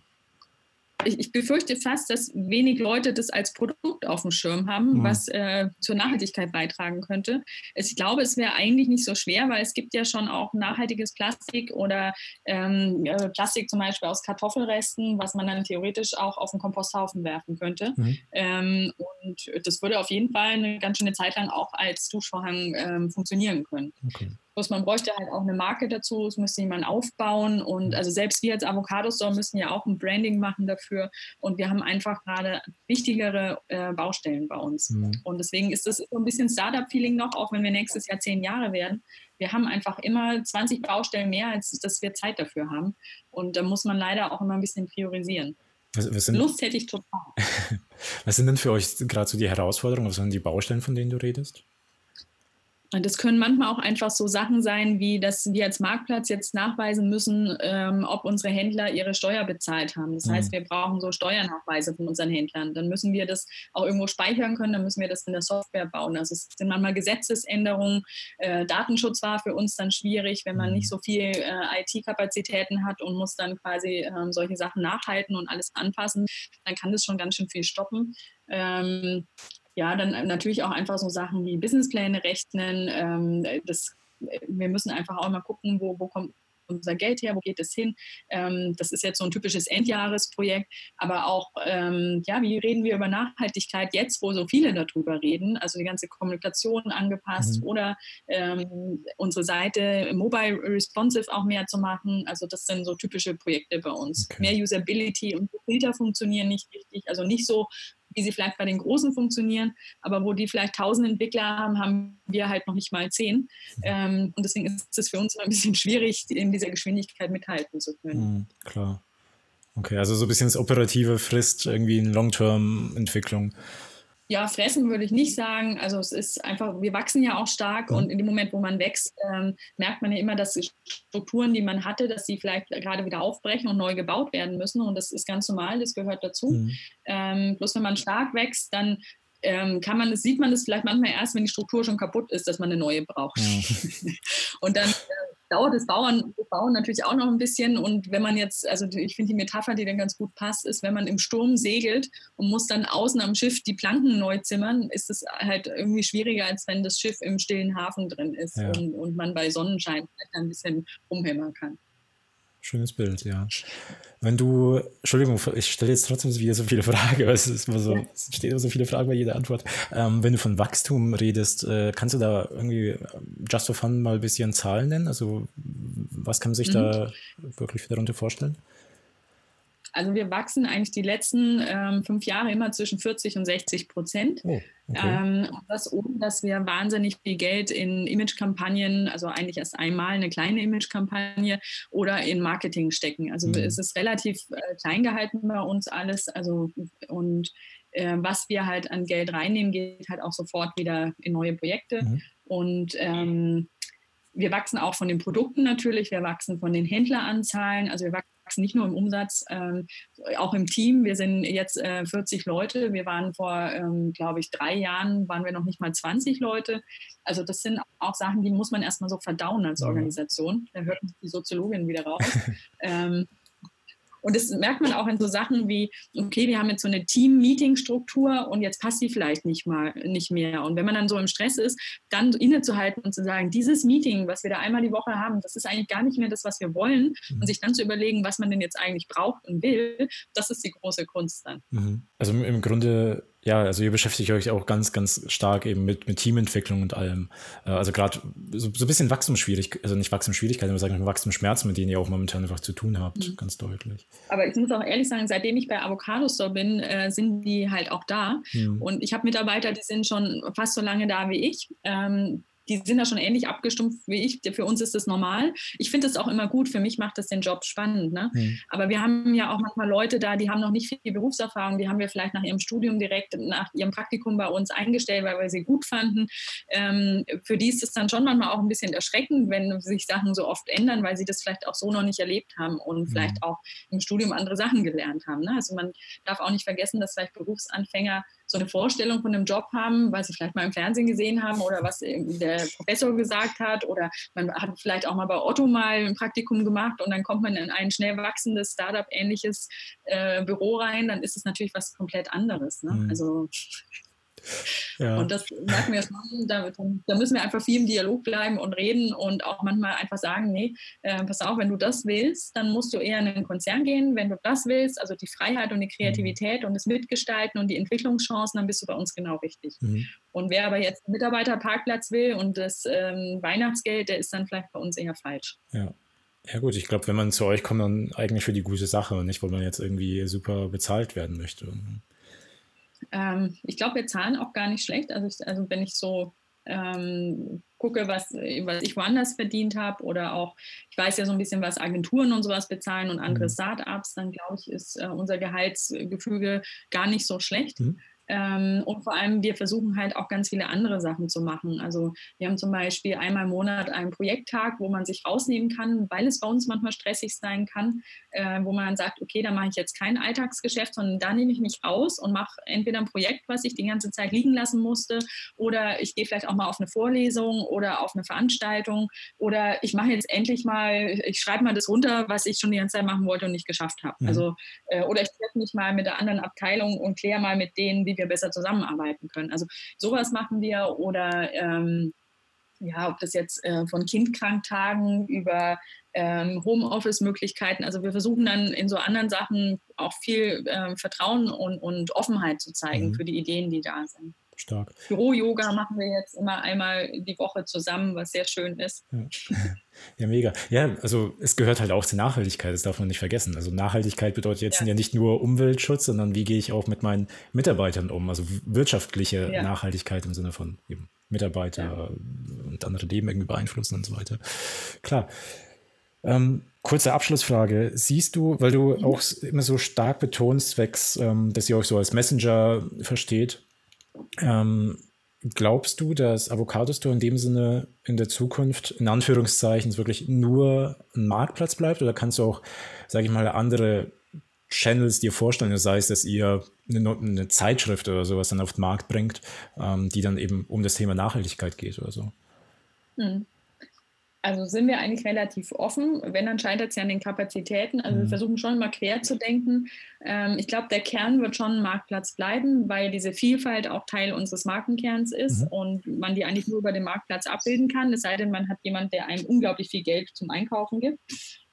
Ich, ich, befürchte fast, dass wenig Leute das als Produkt auf dem Schirm haben, mhm. was äh, zur Nachhaltigkeit beitragen könnte. Ich glaube, es wäre eigentlich nicht so schwer, weil es gibt ja schon auch nachhaltiges Plastik oder ähm, Plastik zum Beispiel aus Kartoffelresten, was man dann theoretisch auch auf den Komposthaufen werfen könnte. Mhm. Ähm, und das würde auf jeden Fall eine ganz schöne Zeit lang auch als Duschvorhang ähm, funktionieren können. Okay. Bloß man bräuchte halt auch eine Marke dazu, es müsste jemand aufbauen und mhm. also selbst wir als Avocado Store müssen ja auch ein Branding machen dafür und wir haben einfach gerade wichtigere äh, Baustellen bei uns. Mhm. Und deswegen ist das so ein bisschen Startup-Feeling noch, auch wenn wir nächstes Jahr zehn Jahre werden. Wir haben einfach immer 20 Baustellen mehr, als dass wir Zeit dafür haben. Und da muss man leider auch immer ein bisschen priorisieren. Was, was sind, Lust hätte ich total. [LAUGHS] was sind denn für euch gerade so die Herausforderungen? Was sind die Baustellen, von denen du redest? Und das können manchmal auch einfach so Sachen sein, wie dass wir als Marktplatz jetzt nachweisen müssen, ähm, ob unsere Händler ihre Steuer bezahlt haben. Das mhm. heißt, wir brauchen so Steuernachweise von unseren Händlern. Dann müssen wir das auch irgendwo speichern können, dann müssen wir das in der Software bauen. Also es sind manchmal Gesetzesänderungen. Äh, Datenschutz war für uns dann schwierig, wenn man nicht mhm. so viel äh, IT-Kapazitäten hat und muss dann quasi ähm, solche Sachen nachhalten und alles anpassen. Dann kann das schon ganz schön viel stoppen. Ähm, ja, dann natürlich auch einfach so Sachen wie Businesspläne rechnen. Ähm, das, wir müssen einfach auch mal gucken, wo, wo kommt unser Geld her, wo geht es hin? Ähm, das ist jetzt so ein typisches Endjahresprojekt, aber auch, ähm, ja, wie reden wir über Nachhaltigkeit jetzt, wo so viele darüber reden? Also die ganze Kommunikation angepasst mhm. oder ähm, unsere Seite mobile responsive auch mehr zu machen. Also das sind so typische Projekte bei uns. Okay. Mehr Usability und Filter funktionieren nicht richtig, also nicht so wie sie vielleicht bei den Großen funktionieren, aber wo die vielleicht tausend Entwickler haben, haben wir halt noch nicht mal zehn. Ähm, und deswegen ist es für uns immer ein bisschen schwierig, in dieser Geschwindigkeit mithalten zu können. Mhm, klar. Okay, also so ein bisschen das Operative frisst irgendwie in Long-Term-Entwicklung ja, fressen würde ich nicht sagen. Also es ist einfach, wir wachsen ja auch stark und in dem Moment, wo man wächst, ähm, merkt man ja immer, dass die Strukturen, die man hatte, dass sie vielleicht gerade wieder aufbrechen und neu gebaut werden müssen. Und das ist ganz normal, das gehört dazu. Mhm. Ähm, bloß wenn man stark wächst, dann ähm, kann man, sieht man das vielleicht manchmal erst, wenn die Struktur schon kaputt ist, dass man eine neue braucht. Ja. [LAUGHS] und dann äh, dauert das Bauern, das Bauen natürlich auch noch ein bisschen. Und wenn man jetzt, also ich finde die Metapher, die dann ganz gut passt, ist, wenn man im Sturm segelt und muss dann außen am Schiff die Planken neu zimmern, ist es halt irgendwie schwieriger, als wenn das Schiff im stillen Hafen drin ist ja. und, und man bei Sonnenschein ein bisschen rumhämmern kann. Schönes Bild, ja. Wenn du, Entschuldigung, ich stelle jetzt trotzdem wieder so viele Fragen, weil es ist immer so, es stehen immer so viele Fragen bei jeder Antwort. Ähm, wenn du von Wachstum redest, äh, kannst du da irgendwie äh, just for fun mal ein bisschen Zahlen nennen? Also was kann man sich mhm. da wirklich darunter vorstellen? Also wir wachsen eigentlich die letzten ähm, fünf Jahre immer zwischen 40 und 60 Prozent. Oh, okay. ähm, das ohne, dass wir wahnsinnig viel Geld in Imagekampagnen, also eigentlich erst einmal eine kleine Imagekampagne oder in Marketing stecken. Also mhm. es ist relativ äh, klein gehalten bei uns alles. Also und äh, was wir halt an Geld reinnehmen, geht halt auch sofort wieder in neue Projekte. Mhm. Und ähm, wir wachsen auch von den Produkten natürlich, wir wachsen von den Händleranzahlen, also wir wachsen wachsen nicht nur im Umsatz, ähm, auch im Team. Wir sind jetzt äh, 40 Leute. Wir waren vor, ähm, glaube ich, drei Jahren, waren wir noch nicht mal 20 Leute. Also das sind auch Sachen, die muss man erstmal so verdauen als Organisation. Da hört die Soziologin wieder raus. [LAUGHS] ähm, und das merkt man auch in so Sachen wie, okay, wir haben jetzt so eine Team-Meeting-Struktur und jetzt passt die vielleicht nicht mal nicht mehr. Und wenn man dann so im Stress ist, dann innezuhalten und zu sagen, dieses Meeting, was wir da einmal die Woche haben, das ist eigentlich gar nicht mehr das, was wir wollen. Mhm. Und sich dann zu überlegen, was man denn jetzt eigentlich braucht und will, das ist die große Kunst dann. Mhm. Also im Grunde ja, also ihr beschäftigt euch auch ganz, ganz stark eben mit, mit Teamentwicklung und allem. Äh, also gerade so, so ein bisschen Wachstumsschwierigkeiten, also nicht Wachstumsschwierigkeiten, aber sagen wir Wachstumsschmerzen, mit denen ihr auch momentan einfach zu tun habt, mhm. ganz deutlich. Aber ich muss auch ehrlich sagen, seitdem ich bei Avocado Store bin, äh, sind die halt auch da. Mhm. Und ich habe Mitarbeiter, die sind schon fast so lange da wie ich. Ähm, die sind da schon ähnlich abgestumpft wie ich. Für uns ist das normal. Ich finde es auch immer gut. Für mich macht das den Job spannend. Ne? Mhm. Aber wir haben ja auch manchmal Leute da, die haben noch nicht viel Berufserfahrung. Die haben wir vielleicht nach ihrem Studium direkt nach ihrem Praktikum bei uns eingestellt, weil wir sie gut fanden. Ähm, für die ist es dann schon manchmal auch ein bisschen erschreckend, wenn sich Sachen so oft ändern, weil sie das vielleicht auch so noch nicht erlebt haben und mhm. vielleicht auch im Studium andere Sachen gelernt haben. Ne? Also man darf auch nicht vergessen, dass vielleicht Berufsanfänger so eine Vorstellung von einem Job haben, weil sie vielleicht mal im Fernsehen gesehen haben oder was der Professor gesagt hat oder man hat vielleicht auch mal bei Otto mal ein Praktikum gemacht und dann kommt man in ein schnell wachsendes Startup-ähnliches äh, Büro rein, dann ist es natürlich was komplett anderes. Ne? Mhm. Also ja. Und das merken wir schon, da, da, müssen wir einfach viel im Dialog bleiben und reden und auch manchmal einfach sagen, nee, äh, pass auf, wenn du das willst, dann musst du eher in einen Konzern gehen. Wenn du das willst, also die Freiheit und die Kreativität mhm. und das Mitgestalten und die Entwicklungschancen, dann bist du bei uns genau richtig. Mhm. Und wer aber jetzt einen Mitarbeiterparkplatz will und das ähm, Weihnachtsgeld, der ist dann vielleicht bei uns eher falsch. Ja. Ja gut, ich glaube, wenn man zu euch kommt, dann eigentlich für die gute Sache und nicht, weil man jetzt irgendwie super bezahlt werden möchte. Ähm, ich glaube, wir zahlen auch gar nicht schlecht. Also, ich, also wenn ich so ähm, gucke, was, was ich woanders verdient habe oder auch, ich weiß ja so ein bisschen, was Agenturen und sowas bezahlen und andere mhm. Startups, dann glaube ich, ist äh, unser Gehaltsgefüge gar nicht so schlecht. Mhm. Ähm, und vor allem, wir versuchen halt auch ganz viele andere Sachen zu machen. Also wir haben zum Beispiel einmal im Monat einen Projekttag, wo man sich rausnehmen kann, weil es bei uns manchmal stressig sein kann, äh, wo man dann sagt, okay, da mache ich jetzt kein Alltagsgeschäft, sondern da nehme ich mich aus und mache entweder ein Projekt, was ich die ganze Zeit liegen lassen musste, oder ich gehe vielleicht auch mal auf eine Vorlesung oder auf eine Veranstaltung oder ich mache jetzt endlich mal, ich schreibe mal das runter, was ich schon die ganze Zeit machen wollte und nicht geschafft habe. Mhm. Also, äh, oder ich treffe mich mal mit der anderen Abteilung und kläre mal mit denen, wie wie wir besser zusammenarbeiten können. Also sowas machen wir oder ähm, ja, ob das jetzt äh, von Kindkranktagen über ähm, Homeoffice-Möglichkeiten. Also wir versuchen dann in so anderen Sachen auch viel äh, Vertrauen und, und, Offenheit zu zeigen mhm. für die Ideen, die da sind. Stark. Büro-Yoga machen wir jetzt immer einmal die Woche zusammen, was sehr schön ist. Ja. [LAUGHS] ja. mega. Ja, also es gehört halt auch zur Nachhaltigkeit, das darf man nicht vergessen. Also Nachhaltigkeit bedeutet jetzt ja, ja nicht nur Umweltschutz, sondern wie gehe ich auch mit meinen Mitarbeitern um? Also wirtschaftliche ja. Nachhaltigkeit im Sinne von eben Mitarbeiter und andere Leben irgendwie beeinflussen und so weiter. Klar. Ähm, kurze Abschlussfrage. Siehst du, weil du auch immer so stark betonst, zwecks, ähm, dass ihr euch so als Messenger versteht, ähm, glaubst du, dass Avocado Store in dem Sinne in der Zukunft in Anführungszeichen wirklich nur ein Marktplatz bleibt oder kannst du auch, sage ich mal, andere Channels dir vorstellen, sei es, dass ihr eine, eine, Zeitschrift oder sowas dann auf den Markt bringt, ähm, die dann eben um das Thema Nachhaltigkeit geht oder so? Hm. Also sind wir eigentlich relativ offen. Wenn, dann scheitert es ja an den Kapazitäten. Also mhm. wir versuchen schon mal quer zu denken. Ähm, ich glaube, der Kern wird schon ein Marktplatz bleiben, weil diese Vielfalt auch Teil unseres Markenkerns ist mhm. und man die eigentlich nur über den Marktplatz abbilden kann. Es sei denn, man hat jemanden, der einem unglaublich viel Geld zum Einkaufen gibt.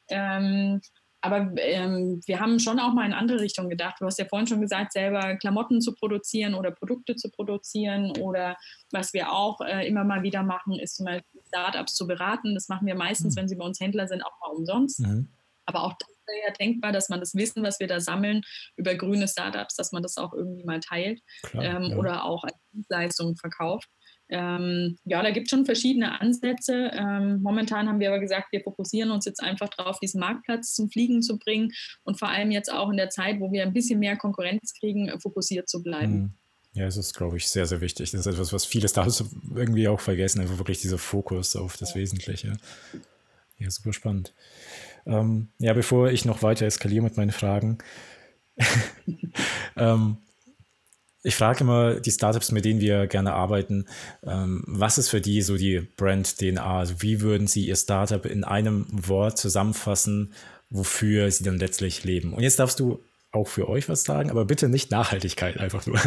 Ähm, aber ähm, wir haben schon auch mal in andere Richtungen gedacht. Du hast ja vorhin schon gesagt, selber Klamotten zu produzieren oder Produkte zu produzieren. Oder was wir auch äh, immer mal wieder machen, ist zum Beispiel Startups zu beraten. Das machen wir meistens, mhm. wenn sie bei uns Händler sind, auch mal umsonst. Mhm. Aber auch das wäre ja denkbar, dass man das Wissen, was wir da sammeln über grüne Startups, dass man das auch irgendwie mal teilt Klar, ähm, ja. oder auch als Dienstleistung verkauft. Ähm, ja, da gibt es schon verschiedene Ansätze. Ähm, momentan haben wir aber gesagt, wir fokussieren uns jetzt einfach darauf, diesen Marktplatz zum Fliegen zu bringen und vor allem jetzt auch in der Zeit, wo wir ein bisschen mehr Konkurrenz kriegen, äh, fokussiert zu bleiben. Mhm. Ja, es ist, glaube ich, sehr, sehr wichtig. Das ist etwas, was viele Startups irgendwie auch vergessen, einfach wirklich dieser Fokus auf das Wesentliche. Ja, super spannend. Ähm, ja, bevor ich noch weiter eskaliere mit meinen Fragen, [LAUGHS] ähm, ich frage immer die Startups, mit denen wir gerne arbeiten, ähm, was ist für die so die Brand-DNA? Also wie würden sie ihr Startup in einem Wort zusammenfassen, wofür sie dann letztlich leben? Und jetzt darfst du auch für euch was sagen, aber bitte nicht Nachhaltigkeit einfach nur.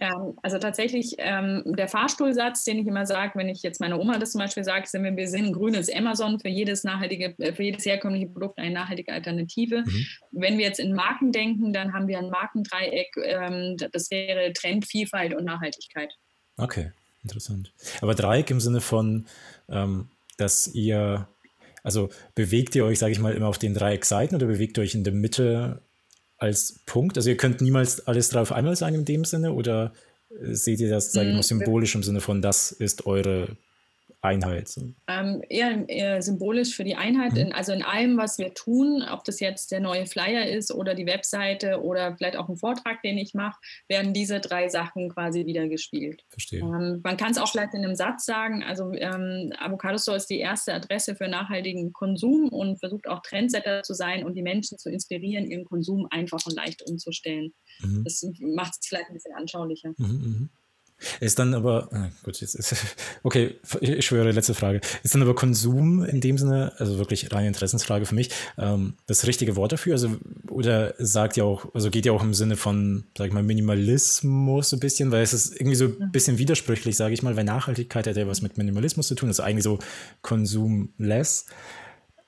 Ähm, also tatsächlich ähm, der Fahrstuhlsatz, den ich immer sage, wenn ich jetzt meiner Oma das zum Beispiel sage, sind wir, wir sind ein grünes Amazon für jedes nachhaltige, äh, für jedes herkömmliche Produkt eine nachhaltige Alternative. Mhm. Wenn wir jetzt in Marken denken, dann haben wir ein Markendreieck, ähm, das wäre Trend, Vielfalt und Nachhaltigkeit. Okay, interessant. Aber Dreieck im Sinne von, ähm, dass ihr, also bewegt ihr euch, sage ich mal, immer auf den Dreieckseiten oder bewegt ihr euch in der Mitte als Punkt? Also ihr könnt niemals alles drauf einmal sein in dem Sinne oder seht ihr das, sage ich mal, mm, symbolisch im Sinne von, das ist eure Einheit? Ähm, eher, eher, symbolisch für die Einheit, mhm. in, also in allem, was wir tun, ob das jetzt der neue Flyer ist oder die Webseite oder vielleicht auch ein Vortrag, den ich mache, werden diese drei Sachen quasi wieder gespielt. Verstehe. Ähm, man kann es auch vielleicht in einem Satz sagen, also ähm, Avocado Store ist die erste Adresse für nachhaltigen Konsum und versucht auch Trendsetter zu sein und die Menschen zu inspirieren, ihren Konsum einfach und leicht umzustellen. Mhm. Das macht es vielleicht ein bisschen anschaulicher. Mhm, mhm. Ist dann aber, ah, gut, jetzt ist, [LAUGHS] okay, ich schwöre, letzte Frage. Ist dann aber Konsum in dem Sinne, also wirklich reine Interessensfrage für mich, ähm, das richtige Wort dafür? Also, oder sagt ja auch, also geht ja auch im Sinne von, sag ich mal, Minimalismus ein bisschen, weil es ist irgendwie so ein bisschen widersprüchlich, sage ich mal, weil Nachhaltigkeit hat ja was mit Minimalismus zu tun, das ist eigentlich so Konsum-less.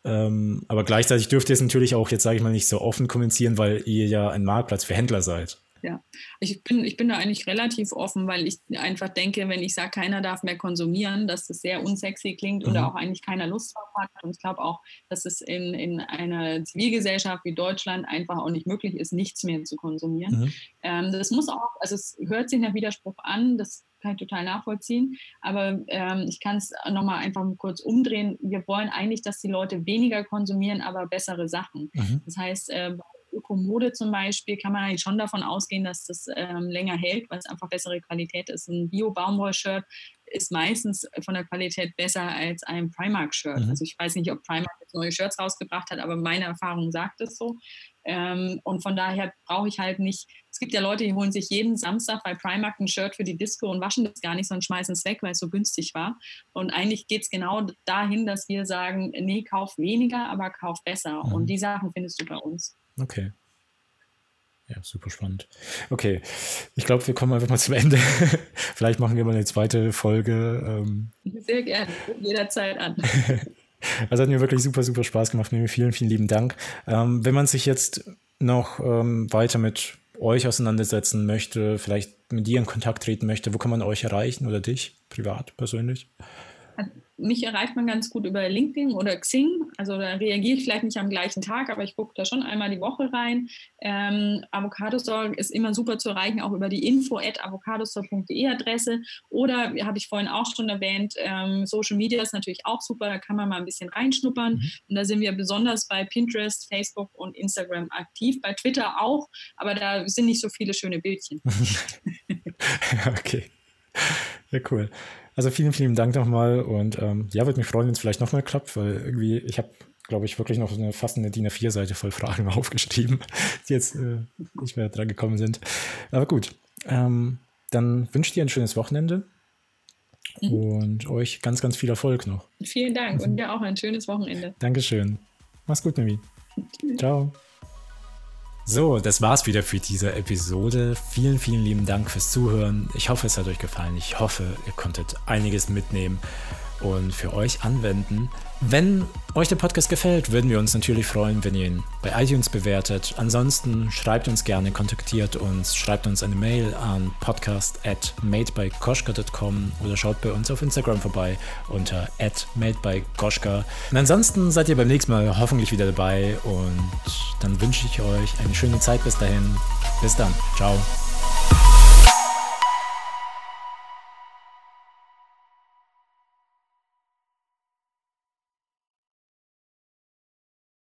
Ähm, aber gleichzeitig dürft ihr es natürlich auch jetzt, sage ich mal, nicht so offen kommunizieren, weil ihr ja ein Marktplatz für Händler seid. Ja, ich bin, ich bin da eigentlich relativ offen, weil ich einfach denke, wenn ich sage, keiner darf mehr konsumieren, dass das sehr unsexy klingt mhm. oder auch eigentlich keiner Lust drauf hat. Und ich glaube auch, dass es in, in einer Zivilgesellschaft wie Deutschland einfach auch nicht möglich ist, nichts mehr zu konsumieren. Mhm. Ähm, das muss auch, also es hört sich nach Widerspruch an, das kann ich total nachvollziehen. Aber ähm, ich kann es nochmal einfach kurz umdrehen. Wir wollen eigentlich, dass die Leute weniger konsumieren, aber bessere Sachen. Mhm. Das heißt, äh, Ökomode zum Beispiel kann man eigentlich schon davon ausgehen, dass das ähm, länger hält, weil es einfach bessere Qualität ist. Ein Bio-Baumwoll-Shirt ist meistens von der Qualität besser als ein Primark-Shirt. Mhm. Also ich weiß nicht, ob Primark jetzt neue Shirts rausgebracht hat, aber meine Erfahrung sagt es so. Ähm, und von daher brauche ich halt nicht, es gibt ja Leute, die holen sich jeden Samstag bei Primark ein Shirt für die Disco und waschen das gar nicht, sondern schmeißen es weg, weil es so günstig war. Und eigentlich geht es genau dahin, dass wir sagen, nee, kauf weniger, aber kauf besser. Mhm. Und die Sachen findest du bei uns. Okay. Ja, super spannend. Okay, ich glaube, wir kommen einfach mal zum Ende. [LAUGHS] Vielleicht machen wir mal eine zweite Folge. Ähm. Sehr gerne, jederzeit an. [LAUGHS] Also hat mir wirklich super, super Spaß gemacht. Vielen, vielen lieben Dank. Ähm, wenn man sich jetzt noch ähm, weiter mit euch auseinandersetzen möchte, vielleicht mit dir in Kontakt treten möchte, wo kann man euch erreichen oder dich privat, persönlich? Mich erreicht man ganz gut über LinkedIn oder Xing. Also da reagiere ich vielleicht nicht am gleichen Tag, aber ich gucke da schon einmal die Woche rein. Ähm, Avocadostore ist immer super zu erreichen, auch über die info at avocadostore.de Adresse. Oder, habe ich vorhin auch schon erwähnt, ähm, Social Media ist natürlich auch super, da kann man mal ein bisschen reinschnuppern. Mhm. Und da sind wir besonders bei Pinterest, Facebook und Instagram aktiv, bei Twitter auch, aber da sind nicht so viele schöne Bildchen. [LAUGHS] okay. Ja, cool. Also vielen, vielen Dank nochmal und ähm, ja, würde mich freuen, wenn es vielleicht nochmal klappt, weil irgendwie, ich habe, glaube ich, wirklich noch eine, fast eine DIN A4-Seite voll Fragen [LAUGHS] aufgeschrieben, die jetzt äh, nicht mehr dran gekommen sind. Aber gut, ähm, dann wünsche ich dir ein schönes Wochenende Mhm. Und euch ganz, ganz viel Erfolg noch. Vielen Dank und dir auch ein schönes Wochenende. Dankeschön. Mach's gut, Nami. Ciao. So, das war's wieder für diese Episode. Vielen, vielen lieben Dank fürs Zuhören. Ich hoffe, es hat euch gefallen. Ich hoffe, ihr konntet einiges mitnehmen und für euch anwenden. Wenn euch der Podcast gefällt, würden wir uns natürlich freuen, wenn ihr ihn bei iTunes bewertet. Ansonsten schreibt uns gerne, kontaktiert uns, schreibt uns eine Mail an podcast at madebykoschka.com oder schaut bei uns auf Instagram vorbei unter madebykoschka. Und ansonsten seid ihr beim nächsten Mal hoffentlich wieder dabei und dann wünsche ich euch eine schöne Zeit bis dahin. Bis dann. Ciao.